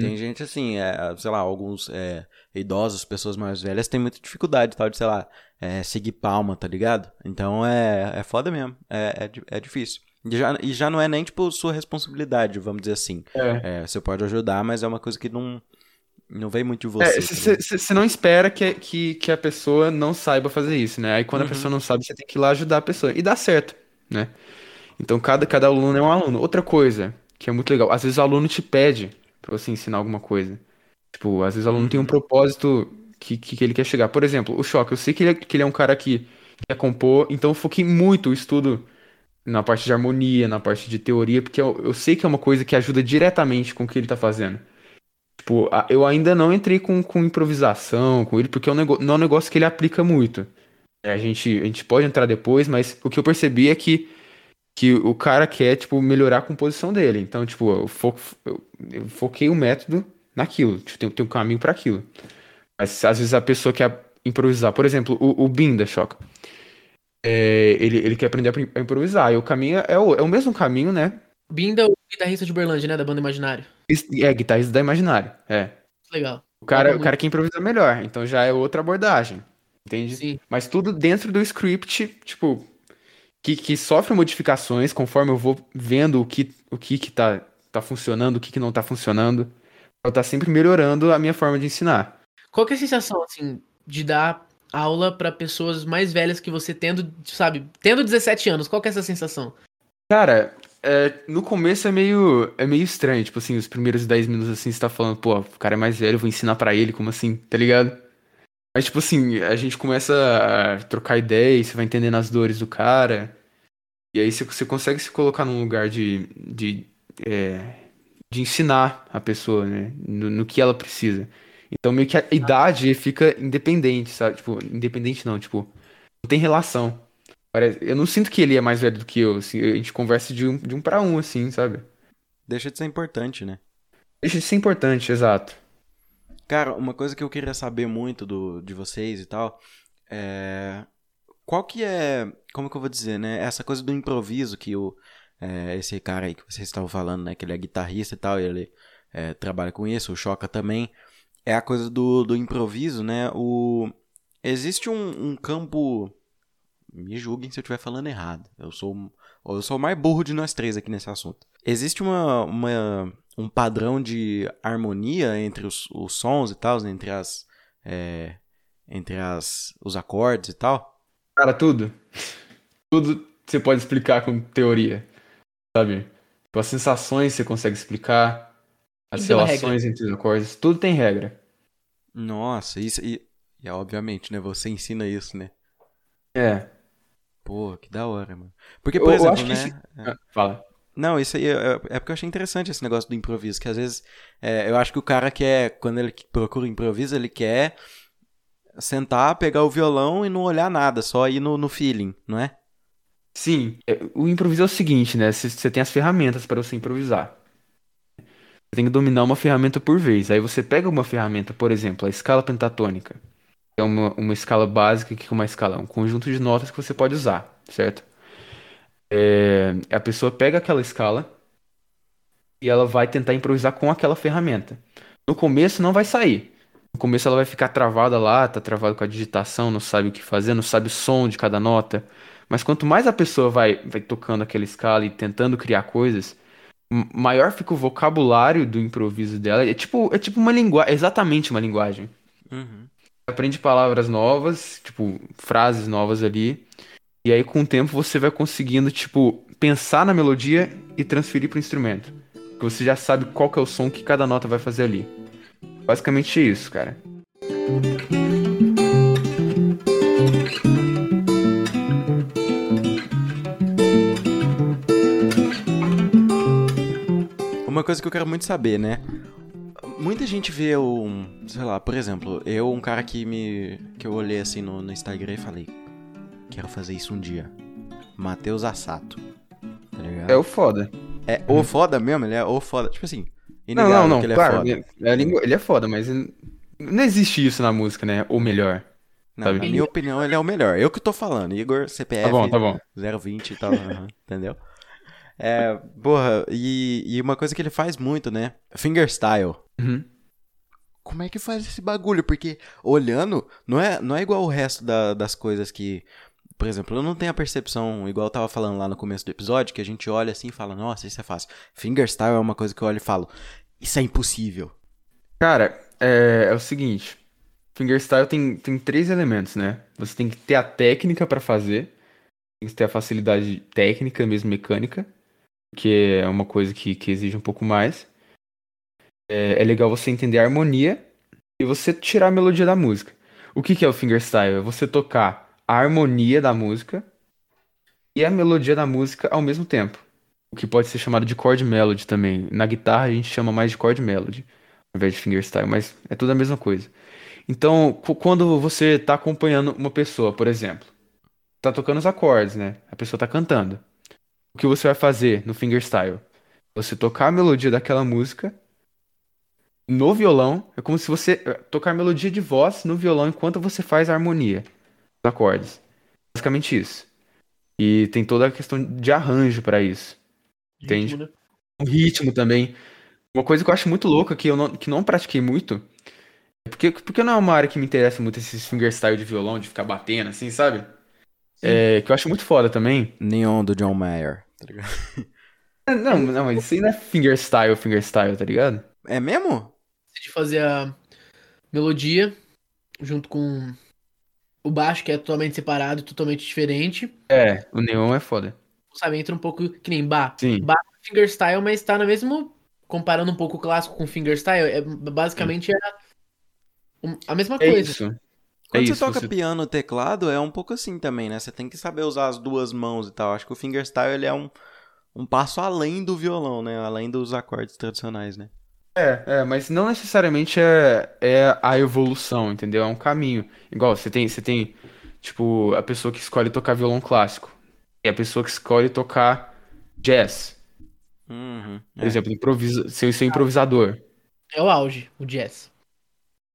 Tem gente assim, é, sei lá, alguns é, idosos, pessoas mais velhas, têm muita dificuldade, tal, de, sei lá, é, seguir palma, tá ligado? Então é, é foda mesmo, é, é, é difícil. E já, e já não é nem, tipo, sua responsabilidade, vamos dizer assim. É. É, você pode ajudar, mas é uma coisa que não, não vem muito de você. tá ligado? Você não espera que, que, que a pessoa não saiba fazer isso, né? Aí quando a Uhum. pessoa não sabe, você tem que ir lá ajudar a pessoa. E dá certo, né? Então cada, cada aluno é um aluno. Outra coisa que é muito legal, às vezes o aluno te pede pra você ensinar alguma coisa. Tipo, às vezes o aluno tem um propósito que, que, que ele quer chegar. Por exemplo, o Choque, eu sei que ele, é- que ele é um cara que quer compor, então eu foquei muito o estudo na parte de harmonia, na parte de teoria, porque eu, eu sei que é uma coisa que ajuda diretamente com o que ele tá fazendo. Tipo, eu ainda não entrei com, com improvisação com ele, porque é um nego- não é um negócio que ele aplica muito. É, A gente, a gente pode entrar depois, mas o que eu percebi é que, que o cara quer, tipo, melhorar a composição dele. Então, tipo, eu, fo- eu- eu foquei o método naquilo. Tipo, tem, tem um caminho para aquilo. Mas às vezes a pessoa quer improvisar. Por exemplo, o, o Bin da Choca. É, ele, ele quer aprender a improvisar. E o caminho é o, é o mesmo caminho, né? Binda, o guitarrista de Uberlândia, né? Da banda Imaginário. É guitarrista da Imaginário. É. Legal. O cara, o cara que improvisa melhor, então já é outra abordagem, entende? Sim. Mas tudo dentro do script, tipo, que, que sofre modificações conforme eu vou vendo o que, o que, que tá, tá funcionando, o que, que não tá funcionando. Eu tá sempre melhorando a minha forma de ensinar. Qual que é a sensação, assim, de dar aula pra pessoas mais velhas que você tendo, sabe, tendo 17 anos? Qual que é essa sensação? Cara, é, no começo é meio, é meio estranho, tipo assim, os primeiros 10 minutos assim, você tá falando, pô, o cara é mais velho, eu vou ensinar pra ele, como assim, tá ligado? Mas, tipo assim, a gente começa a trocar ideia, e você vai entendendo as dores do cara. E aí você, você consegue se colocar num lugar de, de, é, de ensinar a pessoa, né? No, no que ela precisa. Então meio que a idade fica independente, sabe? Tipo, independente não, tipo, não tem relação. Parece- Eu não sinto que ele é mais velho do que eu, assim, a gente conversa de um, de um para um, assim, sabe? Deixa de ser importante, né? Deixa de ser importante, exato. Cara, uma coisa que eu queria saber muito do, de vocês e tal é. Qual que é. Como que eu vou dizer, né? Essa coisa do improviso que o. é, esse cara aí que vocês estavam falando, né? Que ele é guitarrista e tal, e ele é, trabalha com isso, o Choca também. É a coisa do, do improviso, né? O. Existe um, um campo. Me julguem se eu estiver falando errado. Eu sou, eu sou o mais burro de nós três aqui nesse assunto. Existe uma, uma, um padrão de harmonia entre os, os sons e tal, entre as. é, entre as, os acordes e tal. Cara, tudo. Tudo você pode explicar com teoria, sabe? Tipo, as sensações você consegue explicar, as tem relações entre os acordes, tudo tem regra. Nossa, isso. E, e obviamente, né? Você ensina isso, né? É. Pô, que da hora, mano. Porque, Eu- por eu exemplo, acho que né? esse- Ah, Fala. Não, isso aí é, é porque eu achei interessante esse negócio do improviso, que às vezes é, eu acho que o cara quer, quando ele procura improviso, ele quer sentar, pegar o violão e não olhar nada, só ir no, no feeling, não é? Sim, é, o improviso é o seguinte, né? Você tem as ferramentas para você improvisar. Você tem que dominar uma ferramenta por vez. Aí você pega uma ferramenta, por exemplo, a escala pentatônica. É uma, uma escala básica, que é uma escala, um conjunto de notas que você pode usar, certo? É, a pessoa pega aquela escala e ela vai tentar improvisar com aquela ferramenta. No começo não vai sair. No começo ela vai ficar travada lá, tá travada com a digitação, não sabe o que fazer, não sabe o som de cada nota. Mas quanto mais a pessoa vai, vai tocando aquela escala e tentando criar coisas, maior fica o vocabulário do improviso dela. É tipo, é tipo uma linguagem, exatamente uma linguagem. Uhum. Aprende palavras novas, tipo, frases novas ali. E aí, com o tempo, você vai conseguindo, tipo, pensar na melodia e transferir pro instrumento. Porque você já sabe qual que é o som que cada nota vai fazer ali. Basicamente isso, cara. Uma coisa que eu quero muito saber, né? Muita gente vê um, sei lá, por exemplo, eu, um cara que me. que eu olhei assim no, no Instagram e falei, quero fazer isso um dia. Matheus Assato. Tá ligado? É o foda. É o foda mesmo, ele é o foda. Tipo assim, Não, não, não, ele é claro, foda. ele, é a língua- ele é foda, mas ele- não existe isso na música, né? Ou melhor. Não, sabe? na minha opinião, ele é o melhor. Eu que tô falando. Igor, CPF Tá bom, tá bom. 020 e tal, aham, entendeu? É, porra, e, e uma coisa que ele faz muito, né? Fingerstyle. Uhum. Como é que faz esse bagulho? Porque olhando, não é, não é igual o resto da- das coisas que. Por exemplo, eu não tenho a percepção, igual eu tava falando lá no começo do episódio, que a gente olha assim e fala, nossa, isso é fácil. Fingerstyle é uma coisa que eu olho e falo, isso é impossível. Cara, é, é o seguinte. Fingerstyle tem, tem três elementos, né? Você tem que ter a técnica pra fazer. Tem que ter a facilidade técnica, mesmo mecânica. Que é uma coisa que, que exige um pouco mais. É, é legal você entender a harmonia e você tirar a melodia da música. O que, que é o fingerstyle? É você tocar a harmonia da música e a melodia da música ao mesmo tempo. O que pode ser chamado de chord melody também. Na guitarra a gente chama mais de chord melody ao invés de fingerstyle, mas é tudo a mesma coisa. Então, quando você tá acompanhando uma pessoa, por exemplo, tá tocando os acordes, né? A pessoa tá cantando. O que você vai fazer no fingerstyle? Você tocar a melodia daquela música no violão, é como se você eh, tocar a melodia de voz no violão enquanto você faz a harmonia dos acordes. Basicamente isso. E tem toda a questão de arranjo pra isso. Entende? Ritmo, né? O ritmo também. Uma coisa que eu acho muito louca, que eu não, que não pratiquei muito, é porque, porque não é uma área que me interessa muito esses fingerstyle de violão, de ficar batendo assim, sabe? É, que eu acho muito foda também. Neon do John Mayer, tá ligado? É, Não, não, mas isso aí não é fingerstyle, fingerstyle, tá ligado? É mesmo? de fazer a melodia junto com o baixo, que é totalmente separado, totalmente diferente. É, o neon é foda. Sabe, entra um pouco que nem Bach. Sim. Bach é fingerstyle, mas tá no mesmo. Comparando um pouco o clássico com fingerstyle, é basicamente é um- a mesma É coisa. É Quando isso, você toca você- piano, teclado, é um pouco assim também, né? Você tem que saber usar as duas mãos e tal. Acho que o fingerstyle ele é um, um passo além do violão, né? Além dos acordes tradicionais, né? É, é, mas não necessariamente é, é a evolução, entendeu? É um caminho. Igual, você tem, você tem, tipo, a pessoa que escolhe tocar violão clássico. E a pessoa que escolhe tocar jazz. Uhum. Por é. exemplo, improvisa, ser, ser improvisador. É o auge, o jazz.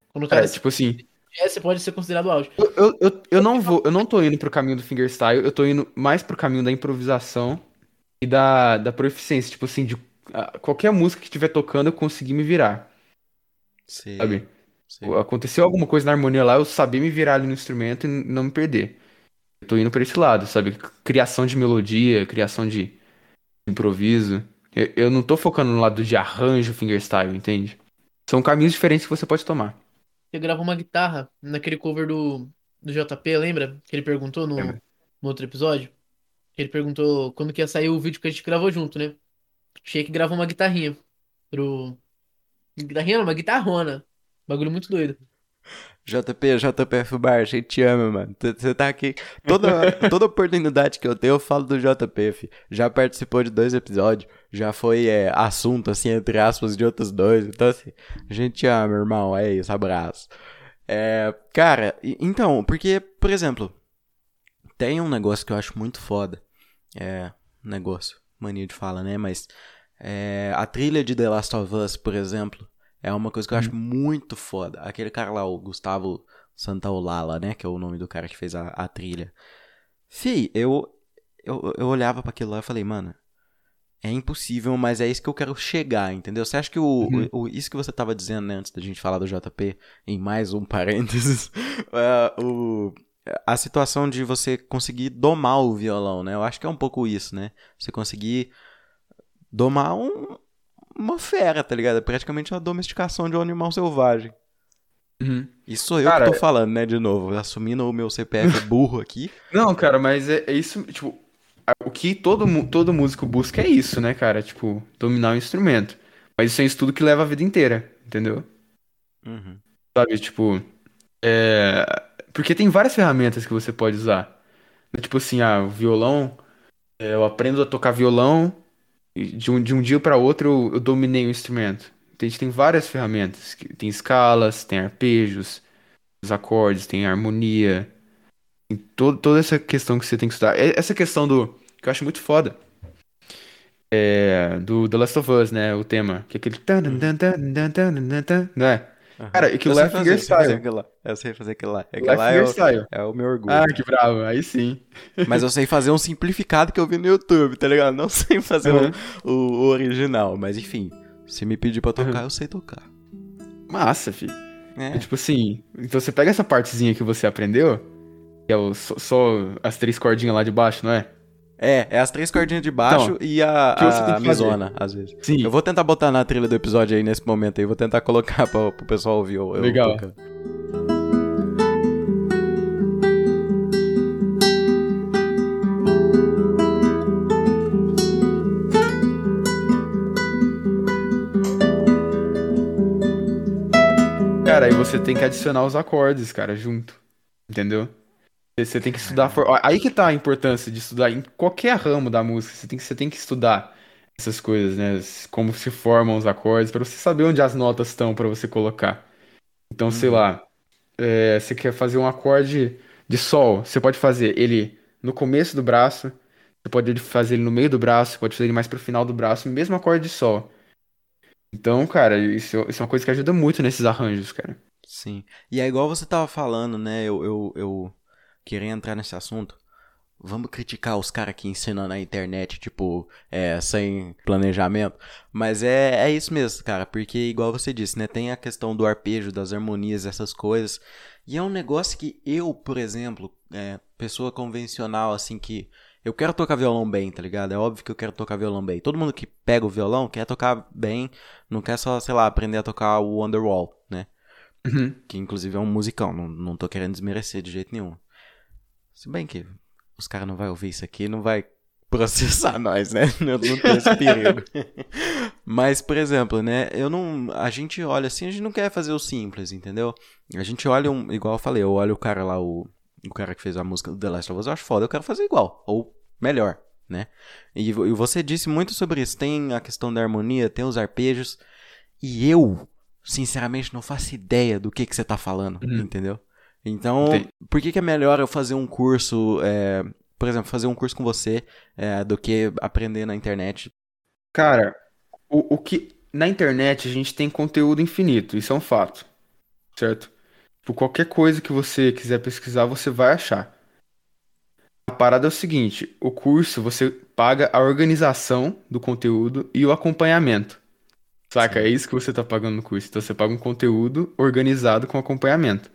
Quando o É, cara tipo assim, você pode ser considerado o auge. eu, eu, eu, eu não vou, eu não tô indo pro caminho do fingerstyle, eu tô indo mais pro caminho da improvisação e da, da proficiência. Tipo assim, de ah, qualquer música que estiver tocando, eu conseguir me virar, Sei, sabe? sei. Aconteceu alguma coisa na harmonia lá, eu saber me virar ali no instrumento e não me perder. Eu tô indo pra esse lado, sabe? Criação de melodia, criação de improviso. Eu, eu não tô focando no lado de arranjo fingerstyle, entende? São caminhos diferentes que você pode tomar. Você gravou uma guitarra naquele cover do, do JP, lembra? Que ele perguntou no, no outro episódio. Ele perguntou quando que ia sair o vídeo que a gente gravou junto, né? Shake gravou uma guitarrinha pro. Guitarrinha não, uma guitarrona. Bagulho muito doido. JP, JPF Bar, a gente te ama, mano. Você tá aqui. Toda, toda oportunidade que eu tenho, eu falo do JPF. Já participou de dois episódios. Já foi é, assunto, assim, entre aspas, de outros dois. Então, assim, a gente te ama, irmão. É isso, abraço. É, cara, então, porque, por exemplo, tem um negócio que eu acho muito foda. É, negócio, mania de fala, né? Mas é, a trilha de The Last of Us, por exemplo, é uma coisa que eu acho muito foda. Aquele cara lá, o Gustavo Santaolala, né? Que é o nome do cara que fez a, a trilha. Fih, eu, eu, eu olhava pra aquilo lá e falei, mano, é impossível, mas é isso que eu quero chegar, entendeu? Você acha que o, Uhum. o- o- isso que você tava dizendo, né, antes da gente falar do JP, em mais um parênteses, é, o, a situação de você conseguir domar o violão, né? Eu acho que é um pouco isso, né? Você conseguir domar um, uma fera, tá ligado? É praticamente uma domesticação de um animal selvagem. Isso sou eu Cara, que tô falando, né, de novo, assumindo o meu CPF burro aqui. Não, cara, mas é, é isso, tipo, o que todo, todo músico busca é isso, né, cara? Tipo, dominar o instrumento. Mas isso é um estudo que leva a vida inteira, entendeu? Uhum. Sabe, tipo, é... Porque tem várias ferramentas que você pode usar. Tipo assim, ah, o violão, é, eu aprendo a tocar violão de um, de um dia para outro eu, eu dominei o instrumento. Entende? Tem várias ferramentas. Tem escalas, tem arpejos, os acordes, tem harmonia. Tem to- toda essa questão que você tem que estudar. Essa questão do... que eu acho muito foda. É, do The Last of Us, né? O tema. Que é aquele... Não é? Aham. Cara, aquilo lá é sei fazer, eu sei fazer fingerstyle. aquilo lá. Eu sei fazer aquilo lá. Aquilo é lá é o, fingerstyle. é o meu orgulho. Ah, que bravo. Aí sim. Mas eu sei fazer um simplificado que eu vi no YouTube, tá ligado? Não sei fazer o- Uhum. o, o original. Mas enfim, se me pedir pra tocar, Uhum. eu sei tocar. Massa, filho. É. É tipo assim, então você pega essa partezinha que você aprendeu, que é o, só, só as três cordinhas lá de baixo, não é? É, é as três cordinhas de baixo e a, Então, tem a que fazer? misona, às vezes. Sim. Eu vou tentar botar na trilha do episódio aí nesse momento aí. Vou tentar colocar pra, pro pessoal ouvir. Eu, eu Legal. tocando. Cara, aí você tem que adicionar os acordes, cara, junto. Entendeu? Você- tem que estudar. for- Aí que tá a importância de estudar em qualquer ramo da música. Você tem que, você tem que estudar essas coisas, né? Como se formam os acordes, pra você saber onde as notas estão pra você colocar. Então, sei Uhum. lá, é, você quer fazer um acorde de sol, você pode fazer ele no começo do braço, você pode fazer ele no meio do braço, você pode fazer ele mais pro final do braço, mesmo acorde de sol. Então, cara, isso, isso é uma coisa que ajuda muito nesses arranjos, cara. Sim. E é igual você tava falando, né? Eu, eu, eu queria entrar nesse assunto. Vamos criticar os caras que ensinam na internet, tipo, é, sem planejamento. Mas é, é isso mesmo, cara. Porque, igual você disse, né? Tem a questão do arpejo, das harmonias, essas coisas. E é um negócio que eu, por exemplo, é, pessoa convencional, assim, que. Eu quero tocar violão bem, tá ligado? É óbvio que eu quero tocar violão bem. Todo mundo que pega o violão quer tocar bem, não quer só, sei lá, aprender a tocar o Underwall, né? Uhum. que inclusive é um musicão, não, não tô querendo desmerecer de jeito nenhum. Se bem que os caras não vão ouvir isso aqui, não vai processar nós, né? Não, não tem esse perigo. Mas, por exemplo, né? Eu não. A gente olha assim, a gente não quer fazer o simples, entendeu? A gente olha um. Igual eu falei, eu olho o cara lá, o. O cara que fez a música do The Last of Us, eu acho foda, eu quero fazer igual. Ou melhor, né? E, e você disse muito sobre isso. Tem a questão da harmonia, tem os arpejos. E eu, sinceramente, não faço ideia do que, que você tá falando, Uhum. entendeu? Então, Entendi. por que, que é melhor eu fazer um curso, é, por exemplo, fazer um curso com você é, do que aprender na internet? Cara, o, o que. Na internet a gente tem conteúdo infinito, isso é um fato. Certo? Por qualquer coisa que você quiser pesquisar, você vai achar. A parada é o seguinte: o curso você paga a organização do conteúdo e o acompanhamento. Saca? Sim. É isso que você tá pagando no curso. Então você paga um conteúdo organizado com acompanhamento.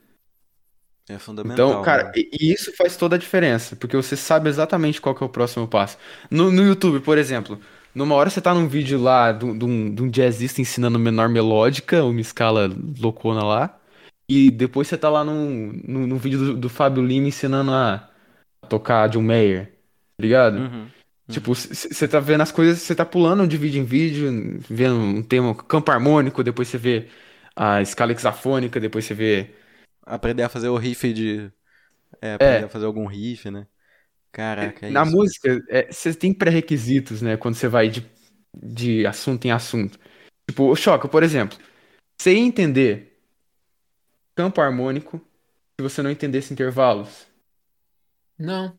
É fundamental. Então, cara, né? e isso faz toda a diferença, porque você sabe exatamente qual que é o próximo passo. No, no YouTube, por exemplo, numa hora você tá num vídeo lá de um- de jazzista ensinando menor melódica, uma escala loucona lá, e depois você tá lá num, num, num vídeo do, do Fábio Lima ensinando a tocar John Mayer, tá ligado? Uhum. Tipo, você tá vendo as coisas, você tá pulando de vídeo em vídeo, vendo um tema, campo harmônico, depois você vê a escala hexafônica, depois você vê Aprender a fazer o riff de. É, aprender a fazer algum riff, né? Caraca, é Na isso. música, é, você tem pré-requisitos, né? Quando você vai de, de assunto em assunto. Tipo, o Choca, por exemplo. Você ia entender campo harmônico se você não entendesse intervalos. Não.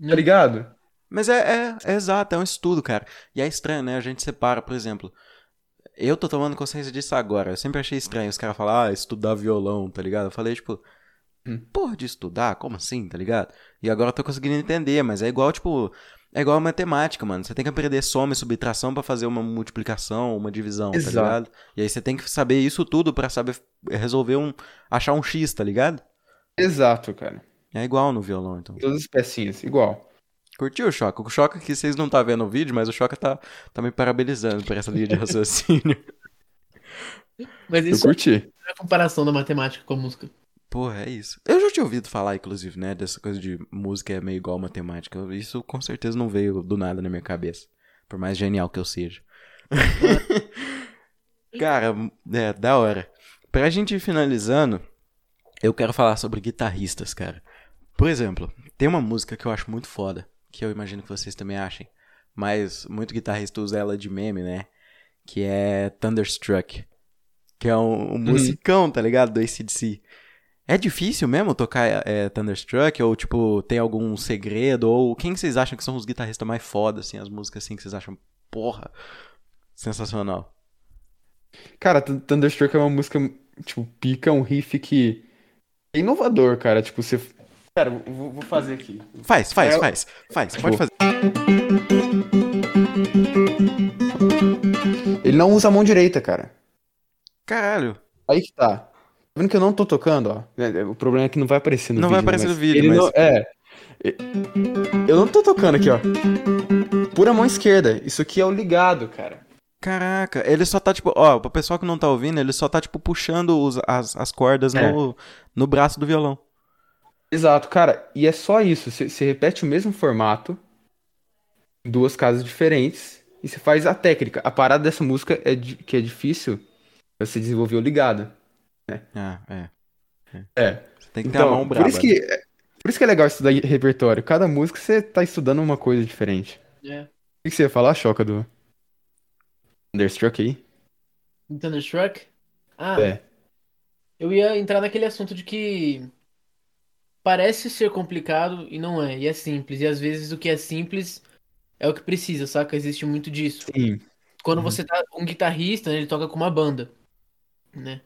Tá ligado? Mas é, é, é exato, é um estudo, cara. E é estranho, né? A gente separa, por exemplo. Eu tô tomando consciência disso agora. Eu sempre achei estranho os caras falar, ah, estudar violão, tá ligado? Eu falei, tipo, Hum. porra de estudar? Como assim, tá ligado? E agora eu tô conseguindo entender, mas é igual, tipo. É igual a matemática, mano. Você tem que aprender soma e subtração pra fazer uma multiplicação, uma divisão, tá Exato. ligado? E aí você tem que saber isso tudo pra saber resolver um. achar um X, tá ligado? Exato, cara. É igual no violão, então. Todas as pecinhas, igual. Curtiu o Choca? O Choca que vocês não tá vendo o vídeo, mas o Choca tá, tá me parabenizando por essa linha de raciocínio. Mas Eu isso curti. é a comparação da matemática com a música. Porra, é isso. Eu já tinha ouvido falar, inclusive, né, dessa coisa de música é meio igual matemática. Isso com certeza não veio do nada na minha cabeça. Por mais genial que eu seja. Cara, é, da hora. Pra gente ir finalizando, eu quero falar sobre guitarristas, cara. Por exemplo, tem uma música que eu acho muito foda, que eu imagino que vocês também achem, mas muito guitarrista usa ela de meme, né? Que é Thunderstruck. Que é um, um musicão, tá ligado? Do ACDC. É difícil mesmo tocar é, Thunderstruck? Ou, tipo, tem algum segredo? Ou quem que vocês acham que são os guitarristas mais foda, assim, as músicas assim que vocês acham, porra, sensacional? Cara, Th- Thunderstruck é uma música, tipo, pica, um riff que é inovador, cara. Tipo, você. Cara, eu vou, vou fazer aqui. Faz, faz, É, faz, faz, pode fazer. Ele não usa a mão direita, cara. Caralho. Aí que tá. Tá vendo que eu não tô tocando, ó? É, é, O problema é que não vai aparecer no Não vídeo. vai né? aparecer Mas no vídeo, ele mas- não- É. Eu não tô tocando aqui, ó. Pura mão esquerda. Isso aqui é o ligado, cara. Caraca, ele só tá, tipo, ó, pro pessoal que não tá ouvindo, ele só tá, tipo, puxando os- as, as cordas É. no, no braço do violão. Exato, cara. E é só isso. Você repete o mesmo formato, em duas casas diferentes, e você faz a técnica. A parada dessa música é di- que é difícil é você desenvolver o ligado. Ah, é. É. Você tem que ter a Então, mão braba. por isso que, por isso que é legal estudar repertório. Cada música você tá estudando uma coisa diferente. É. O que você ia falar, Choca, do Thunderstruck aí? Thunderstruck? Ah, É. eu ia entrar naquele assunto de que parece ser complicado e não é, e é simples. E às vezes o que é simples é o que precisa, saca? Existe muito disso. Sim. Quando Uhum. você tá um guitarrista, né, ele toca com uma banda, né?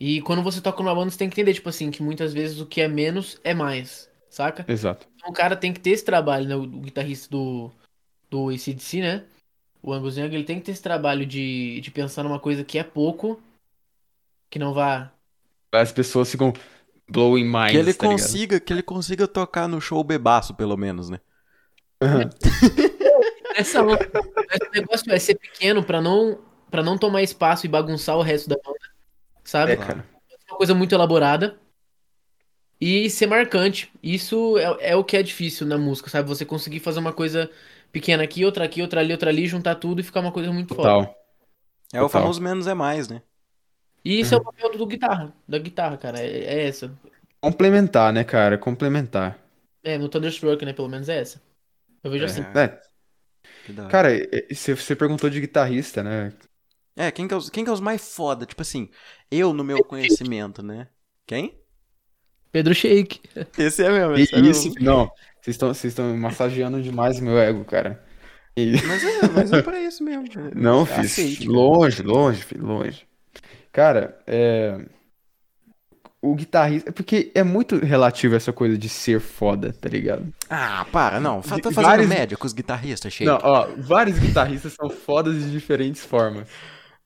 E quando você toca numa banda, você tem que entender, tipo assim, que muitas vezes o que é menos é mais, saca? Exato. Então o cara tem que ter esse trabalho, né? O, o guitarrista do, do AC/DC, né? O Angus Young, ele tem que ter esse trabalho de, de pensar numa coisa que é pouco, que não vá. As pessoas ficam blowing minds, Que ele tá ligado? consiga, que ele consiga tocar no show bebaço, pelo menos, né? Aham. Essa, o negócio é ser pequeno pra não, pra não tomar espaço e bagunçar o resto da banda, sabe? É, cara. uma coisa muito elaborada e ser marcante. Isso é, é o que é difícil na música, sabe? Você conseguir fazer uma coisa pequena aqui, outra aqui, outra ali, outra ali, juntar tudo e ficar uma coisa muito foda. Total. É o Total. famoso menos é mais, né? E isso é o papel do guitarra, da guitarra, cara, é, é essa. Complementar, né, cara? Complementar. É, no Thunderstruck, né, pelo menos é essa. Eu vejo assim. É, da hora. cara, e- e você perguntou de guitarrista, né? É, quem que é, os, quem que é os mais foda? Tipo assim, eu no meu conhecimento, né? Quem? Pedro Shake. Esse é mesmo, E esse é isso, mesmo. não, vocês estão vocês estão massageando demais meu ego, cara. E- Mas é, mas é pra isso mesmo. Não, filho, Aceite, longe, longe, filho, longe. Cara, é... O guitarrista... É porque é muito relativo essa coisa de ser foda, tá ligado? Ah, para, não. Tá fazendo vários- média com os guitarristas, Shake. Não, ó, vários guitarristas são fodas de diferentes formas,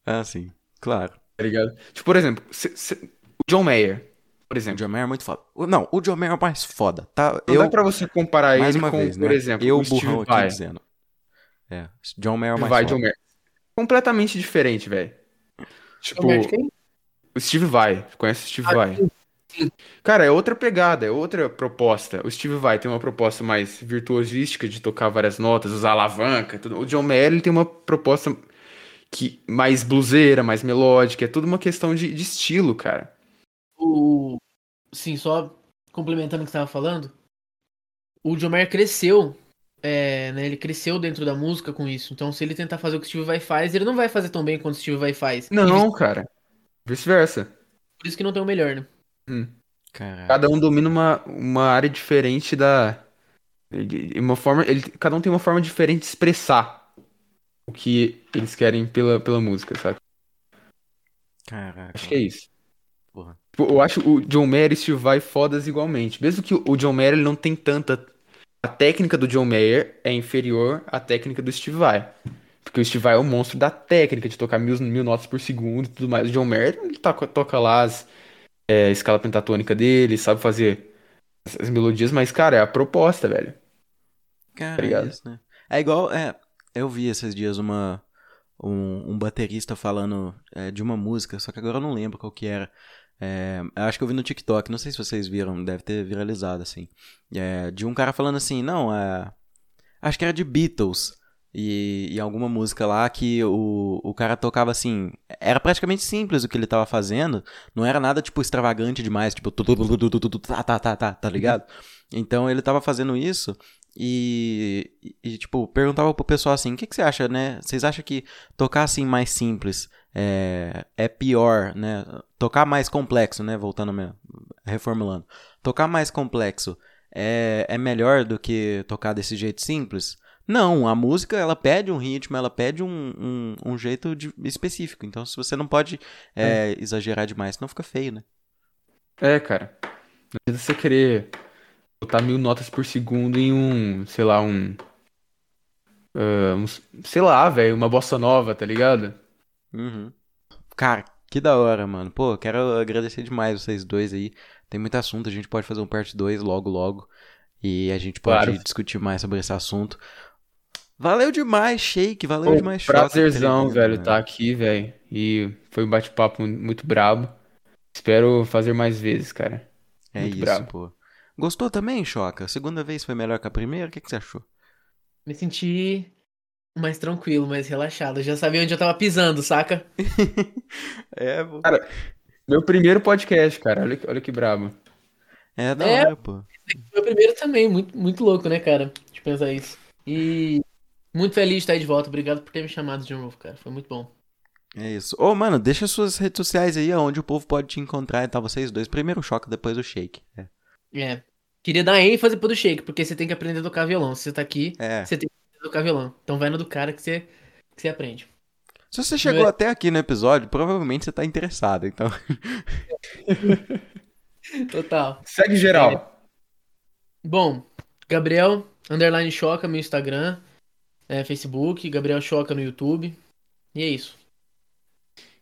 Ah, sim. Claro. tá ligado? Tipo, por exemplo, cê- cê- o John Mayer, por O exemplo. John Mayer é muito foda. O- Não, o John Mayer é o mais foda, tá? Não Eu, dá pra você comparar mais ele uma com, vez, por né? exemplo, eu, o Steve burrão aqui Vai. dizendo. É, John Mayer é o mais Vai, foda. John Mayer. Completamente diferente, velho. Tipo, o Steve Vai. Conhece o Steve Ah, Vai? sim. Cara, é outra pegada, é outra proposta. O Steve Vai tem uma proposta mais virtuosística de tocar várias notas, usar alavanca, tudo. O John Mayer ele tem uma proposta que mais bluseira, mais melódica, é tudo uma questão de, de estilo, cara. O... Sim, só complementando o que você estava falando, o John Mayer cresceu, é, né, ele cresceu dentro da música com isso. Então, se ele tentar fazer o que o Steve Vai faz, ele não vai fazer tão bem quanto o Steve Vai faz. E Não, cara. Vice-versa. Por isso que não tem o melhor, né? Caralho. Cada um domina uma, uma área diferente da. Uma forma, ele, cada um tem uma forma diferente de expressar o que eles querem pela, pela música, sabe? Caraca. Acho que é isso. Porra. Tipo, Eu acho o John Mayer e o Steve Vai fodas igualmente. Mesmo que o John Mayer ele não tem tanta. A técnica do John Mayer é inferior à técnica do Steve Vai. Porque o Steve Vai é o monstro da técnica de tocar mil, mil notas por segundo e tudo mais. O John Mayer ele toca, toca lá as, é, a escala pentatônica dele, sabe fazer as, as melodias, mas, cara, é a proposta, velho. Cara, é ligado? isso, né? É igual, é, eu vi esses dias uma, um, um baterista falando é, de uma música, só que agora eu não lembro qual que era. É, eu acho que eu vi no TikTok, não sei se vocês viram, deve ter viralizado, assim. É, de um cara falando assim, não, é, acho que era de Beatles. E, e alguma música lá que o, o cara tocava assim. Era praticamente simples o que ele tava fazendo. Não era nada, tipo, extravagante demais. Tipo, tá, tá, tá, tá, tá ligado? Então ele tava fazendo isso e, e, tipo, perguntava pro pessoal assim: o que, que você acha, né? Vocês acham que tocar assim mais simples é, é pior, né? Tocar mais complexo, né? Voltando, mesmo, reformulando. Tocar mais complexo é, é melhor do que tocar desse jeito simples? Não, a música ela pede um ritmo, ela pede um, um, um jeito de- específico. Então, se você não pode é, exagerar demais, senão fica feio, né? É, cara. Não adianta você querer botar mil notas por segundo em um, sei lá, um. ah, um sei lá, velho, uma bossa nova, tá ligado? Uhum. Cara, que da hora, mano. Pô, quero agradecer demais vocês dois aí. Tem muito assunto, a gente pode fazer um parte 2 logo, logo. E a gente pode Claro. discutir mais sobre esse assunto. Valeu demais, Shake. Valeu Pô, demais, prazerzão, vindo, velho, tá aqui, velho. E foi um bate-papo muito brabo. Espero fazer mais vezes, cara. É muito isso, brabo. pô. Gostou também, Choca? A segunda vez foi melhor que a primeira? O que, que você achou? Me senti mais tranquilo, mais relaxado. Eu já sabia onde eu tava pisando, saca? É, pô. Cara, Meu primeiro podcast, cara. Olha, que- olha que brabo. É da É. hora, pô. Foi o primeiro também, muito, muito louco, né, cara? De pensar isso. E muito feliz de estar aí de volta. Obrigado por ter me chamado de novo, cara. Foi muito bom. É isso. Ô, mano, deixa suas redes sociais aí, onde o povo pode te encontrar e tal, vocês dois. Primeiro o Choca, depois o Shake. É. É. Queria dar ênfase pro do Shake, porque você tem que aprender a tocar violão. Se você tá aqui, É. você tem que aprender a tocar violão. Então vai no do cara que você, que você aprende. Se você chegou É. até aqui no episódio, provavelmente você tá interessado, então. Total. Segue geral. Bom, Gabriel, underline Choca, meu Instagram, é, Facebook, Gabriel Choca no YouTube. E é isso.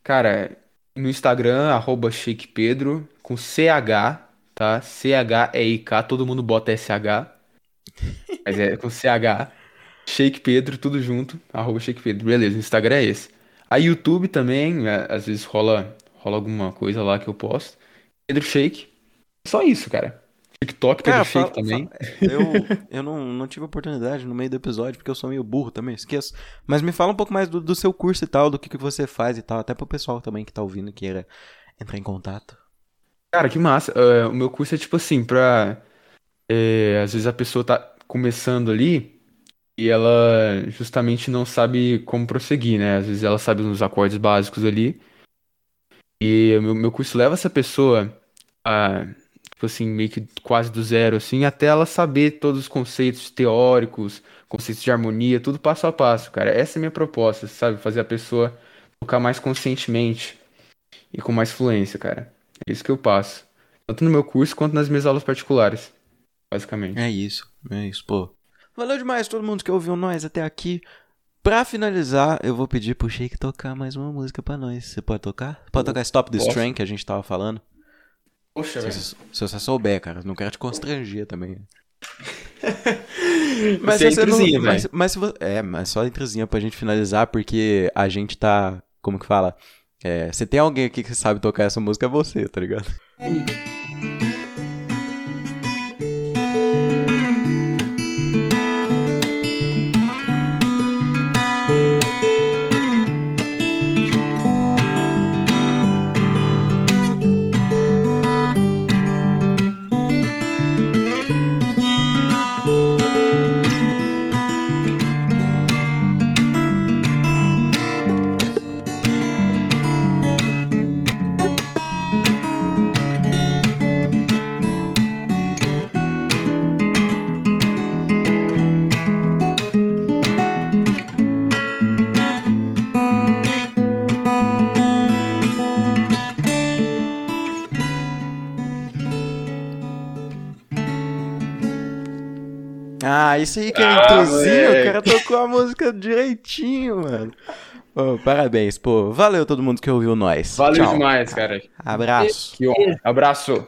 Cara, no Instagram, arroba Shake Pedro, com CH, tá? C-H-E-I-K, todo mundo bota SH. Mas é com CH. Shake Pedro, tudo junto, arroba Shake Pedro. Beleza, o Instagram é esse. A YouTube também, é, às vezes rola, rola alguma coisa lá que eu posto. Pedro Shake. Só isso, cara. TikTok, Cara, Pedro Shake fala- também. Eu, eu não, não tive oportunidade no meio do episódio, porque eu sou meio burro também, esqueço. Mas me fala um pouco mais do, do seu curso e tal, do que, que você faz e tal, até pro pessoal também que tá ouvindo queira entrar em contato. Cara, que massa. É, o meu curso é tipo assim, pra. é, às vezes a pessoa tá começando ali e ela justamente não sabe como prosseguir, né? Às vezes ela sabe uns acordes básicos ali. E o meu, meu curso leva essa pessoa a, tipo assim, meio que quase do zero, assim, até ela saber todos os conceitos teóricos, conceitos de harmonia, tudo passo a passo, cara. Essa é a minha proposta, sabe? Fazer a pessoa tocar mais conscientemente e com mais fluência, cara. É isso que eu passo. Tanto no meu curso quanto nas minhas aulas particulares, basicamente. É isso, é isso, pô. Valeu demais todo mundo que ouviu nós até aqui. Pra finalizar, eu vou pedir pro Shake tocar mais uma música pra nós. Você pode tocar? Pode tocar Stop This Posso. Train, que a gente tava falando. Poxa, Se, se você souber, cara. Não quero te constranger também. Mas se é você não- entrezinha, mas, mas se você, É, mas só entrezinha pra gente finalizar, porque a gente tá. Como que fala? É, se tem alguém aqui que sabe tocar essa música, é você, tá ligado? Ah, isso aí que é Ah, introzinho, o cara tocou a música direitinho, mano. Parabéns, pô. Valeu todo mundo que ouviu nós. Valeu Tchau. demais, cara. Abraço. Que honra. Abraço.